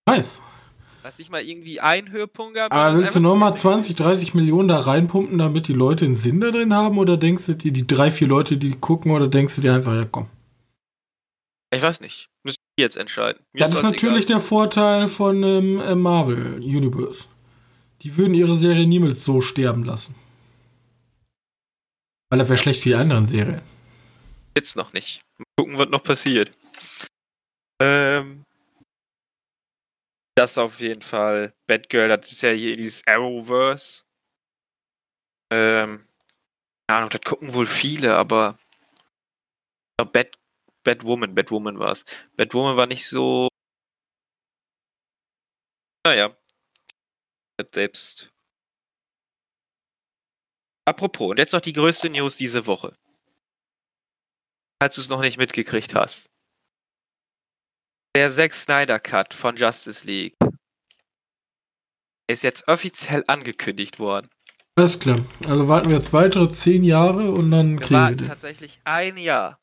Nice. Dass ich mal irgendwie einen Höhepunkt gab. Aber willst du nochmal 20, 30 Millionen da reinpumpen, damit die Leute einen Sinn da drin haben? Oder denkst du dir, die drei, vier Leute, die gucken, oder denkst du dir einfach, ja komm. Ich weiß nicht. Müssen wir jetzt entscheiden. Mir das ist, ist natürlich egal. der Vorteil von ähm, äh, Marvel Universe. Die würden ihre Serie niemals so sterben lassen. Weil das wäre schlecht für die anderen Serien. Jetzt noch nicht. Mal gucken, was noch passiert. Ähm, Das auf jeden Fall. Batgirl, das ist ja hier dieses Arrowverse. Ähm, keine Ahnung, das gucken wohl viele, aber Bat, Batwoman, Batwoman war es. Batwoman war nicht so. Naja. Selbst. Apropos, und jetzt noch die größte News diese Woche. Falls du es noch nicht mitgekriegt hast. Der Zack Snyder Cut von Justice League ist jetzt offiziell angekündigt worden. Alles klar. Also warten wir jetzt weitere zehn Jahre und dann Wir kriegen warten wir den. tatsächlich ein Jahr.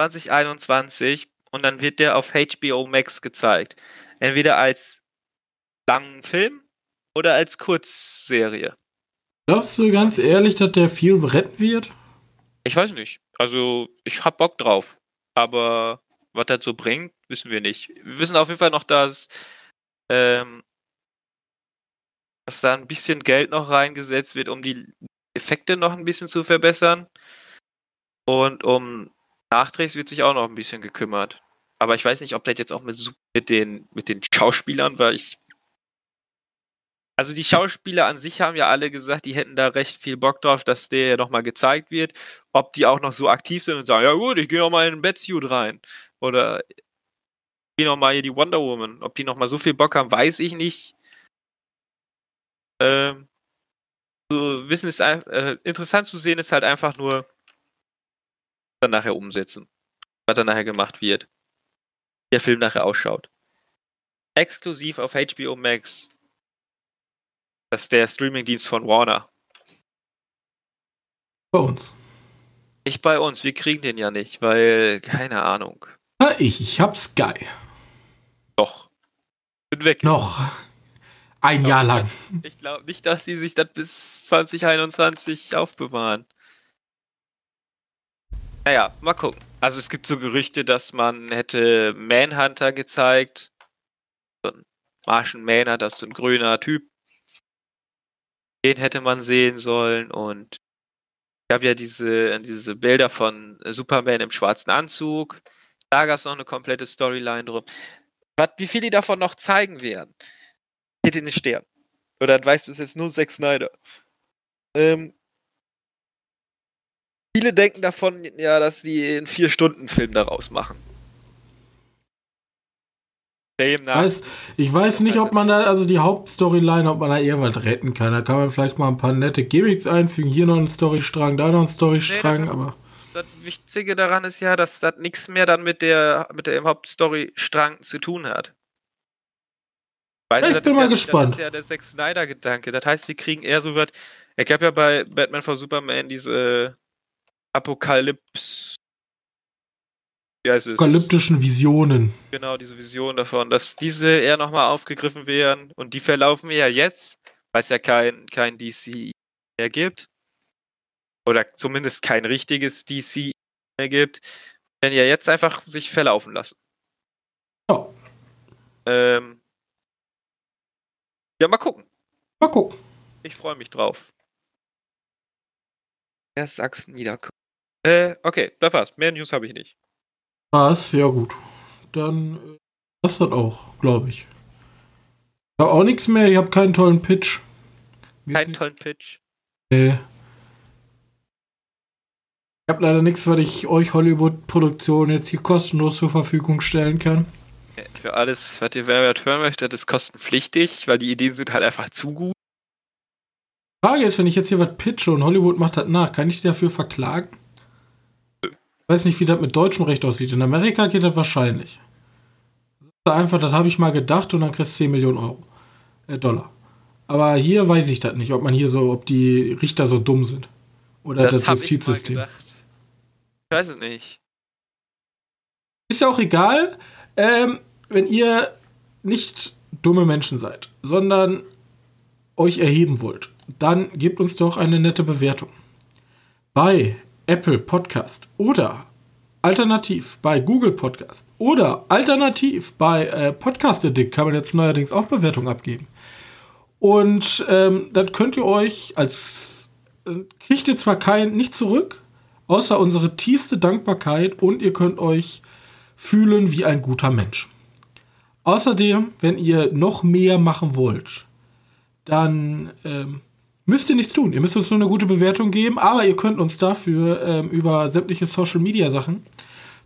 2021 und dann wird der auf HBO Max gezeigt. Entweder als langen Film oder als Kurzserie. Glaubst du ganz ehrlich, dass der viel retten wird? Ich weiß nicht. Also, ich hab Bock drauf. Aber was das so bringt, wissen wir nicht. Wir wissen auf jeden Fall noch, dass, ähm, dass da ein bisschen Geld noch reingesetzt wird, um die Effekte noch ein bisschen zu verbessern. Und um Nachdrehs wird sich auch noch ein bisschen gekümmert. Aber ich weiß nicht, ob das jetzt auch mit, mit, den, mit den Schauspielern, weil ich. Also die Schauspieler an sich haben ja alle gesagt, die hätten da recht viel Bock drauf, dass der nochmal gezeigt wird. Ob die auch noch so aktiv sind und sagen, ja gut, ich gehe nochmal in den Batsuit rein. Oder ich gehe nochmal hier die Wonder Woman. Ob die nochmal so viel Bock haben, weiß ich nicht. Ähm, so wissen ist äh, interessant zu sehen ist halt einfach nur, dann nachher umsetzen. Was dann nachher gemacht wird. Wie der Film nachher ausschaut. Exklusiv auf HBO Max. Das ist der Streamingdienst von Warner. Bei uns. Nicht bei uns, wir kriegen den ja nicht, weil, keine Ahnung. Ah, ich, ich hab Sky. Doch. Bin weg. Noch. Ein Jahr lang. Ich glaube nicht, dass die sich das bis 2021 aufbewahren. Naja, mal gucken. Also es gibt so Gerüchte, dass man hätte Manhunter gezeigt. So ein Martian Manhunter, so ein grüner Typ. Den hätte man sehen sollen und ich habe ja diese, diese Bilder von Superman im schwarzen Anzug. Da gab es noch eine komplette Storyline drum. Was, wie viel die davon noch zeigen werden, in den Sternen. Oder das weiß bis jetzt nur Zack Snyder. Ähm, viele denken davon, ja, dass die einen Vier-Stunden-Film daraus machen. Demnach. Weiß, ich weiß nicht, ob man da, also die Hauptstoryline, ob man da eher was retten kann. Da kann man vielleicht mal ein paar nette Gimmicks einfügen. Hier noch einen Storystrang, da noch einen Storystrang, Nee, aber. das Wichtige daran ist ja, dass das nichts mehr dann mit der mit dem Hauptstory-Strang zu tun hat. Weißt Ja, ich das bin ist mal ja, gespannt. Das ist ja der Zack Snyder-Gedanke. Das heißt, wir kriegen eher so was. Es gab ja bei Batman vs Superman diese Apokalypse. Wie heißt es? Apokalyptischen Visionen. Genau, diese Vision davon, dass diese eher nochmal aufgegriffen werden. Und die verlaufen ja jetzt, weil es ja kein, kein DC mehr gibt. Oder zumindest kein richtiges DC mehr gibt. Werden ja jetzt einfach sich verlaufen lassen. Ja, Ähm, ja, mal gucken. mal gucken. Ich freue mich drauf. Erst Sachsen niederkommen. Äh, okay, das war's. Mehr News habe ich nicht. Was? Ja, gut. Dann. äh, Das hat auch, glaube ich. Ich habe auch nichts mehr. Ich habe keinen tollen Pitch. Mir Keinen tollen Pitch. Nee. Ich habe leider nichts, was ich euch Hollywood-Produktionen jetzt hier kostenlos zur Verfügung stellen kann. Für alles, was ihr wer hören möchtet, ist kostenpflichtig, weil die Ideen sind halt einfach zu gut. Frage ist, wenn ich jetzt hier was pitche und Hollywood macht das nach, kann ich dafür verklagen? Ich weiß nicht, wie das mit deutschem Recht aussieht. In Amerika geht das wahrscheinlich. Das ist einfach, das habe ich mal gedacht und dann kriegst du 10 Millionen Euro. Äh, Dollar. Aber hier weiß ich das nicht, ob man hier so, ob die Richter so dumm sind. Oder das, Das ich Justizsystem. gedacht. Ich weiß es nicht. Ist ja auch egal, ähm, wenn ihr nicht dumme Menschen seid, sondern euch erheben wollt, dann gebt uns doch eine nette Bewertung. Bei Apple Podcast oder alternativ bei Google Podcast oder alternativ bei äh, Podcast Addict kann man jetzt neuerdings auch Bewertungen abgeben. Und ähm, dann könnt ihr euch als äh, kriegt ihr zwar kein nicht zurück, außer unsere tiefste Dankbarkeit und ihr könnt euch fühlen wie ein guter Mensch. Außerdem, wenn ihr noch mehr machen wollt, dann ähm, müsst ihr nichts tun. Ihr müsst uns nur eine gute Bewertung geben, aber ihr könnt uns dafür ähm, über sämtliche Social Media Sachen,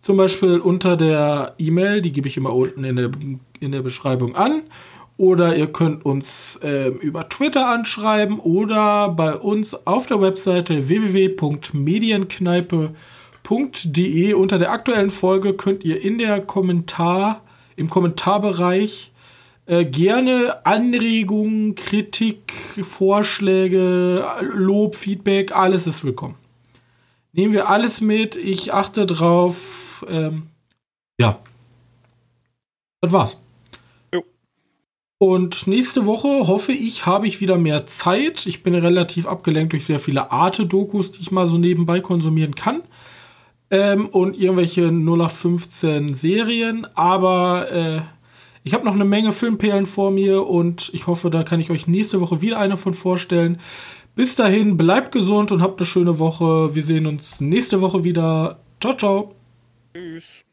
zum Beispiel unter der E-Mail, die gebe ich immer unten in der, in der Beschreibung an, oder ihr könnt uns äh, über Twitter anschreiben oder bei uns auf der Webseite www.medienkneipe.de. Unter der aktuellen Folge könnt ihr in der Kommentar, im Kommentarbereich äh, gerne Anregungen, Kritik, Vorschläge, Lob, Feedback, alles ist willkommen. Nehmen wir alles mit. Ich achte drauf. Ähm, ja. Das war's. Und nächste Woche hoffe ich, habe ich wieder mehr Zeit. Ich bin relativ abgelenkt durch sehr viele Arte-Dokus, die ich mal so nebenbei konsumieren kann. Ähm, und irgendwelche 0815 Serien. Aber äh, ich habe noch eine Menge Filmperlen vor mir und ich hoffe, da kann ich euch nächste Woche wieder eine von vorstellen. Bis dahin, bleibt gesund und habt eine schöne Woche. Wir sehen uns nächste Woche wieder. Ciao, ciao. Tschüss.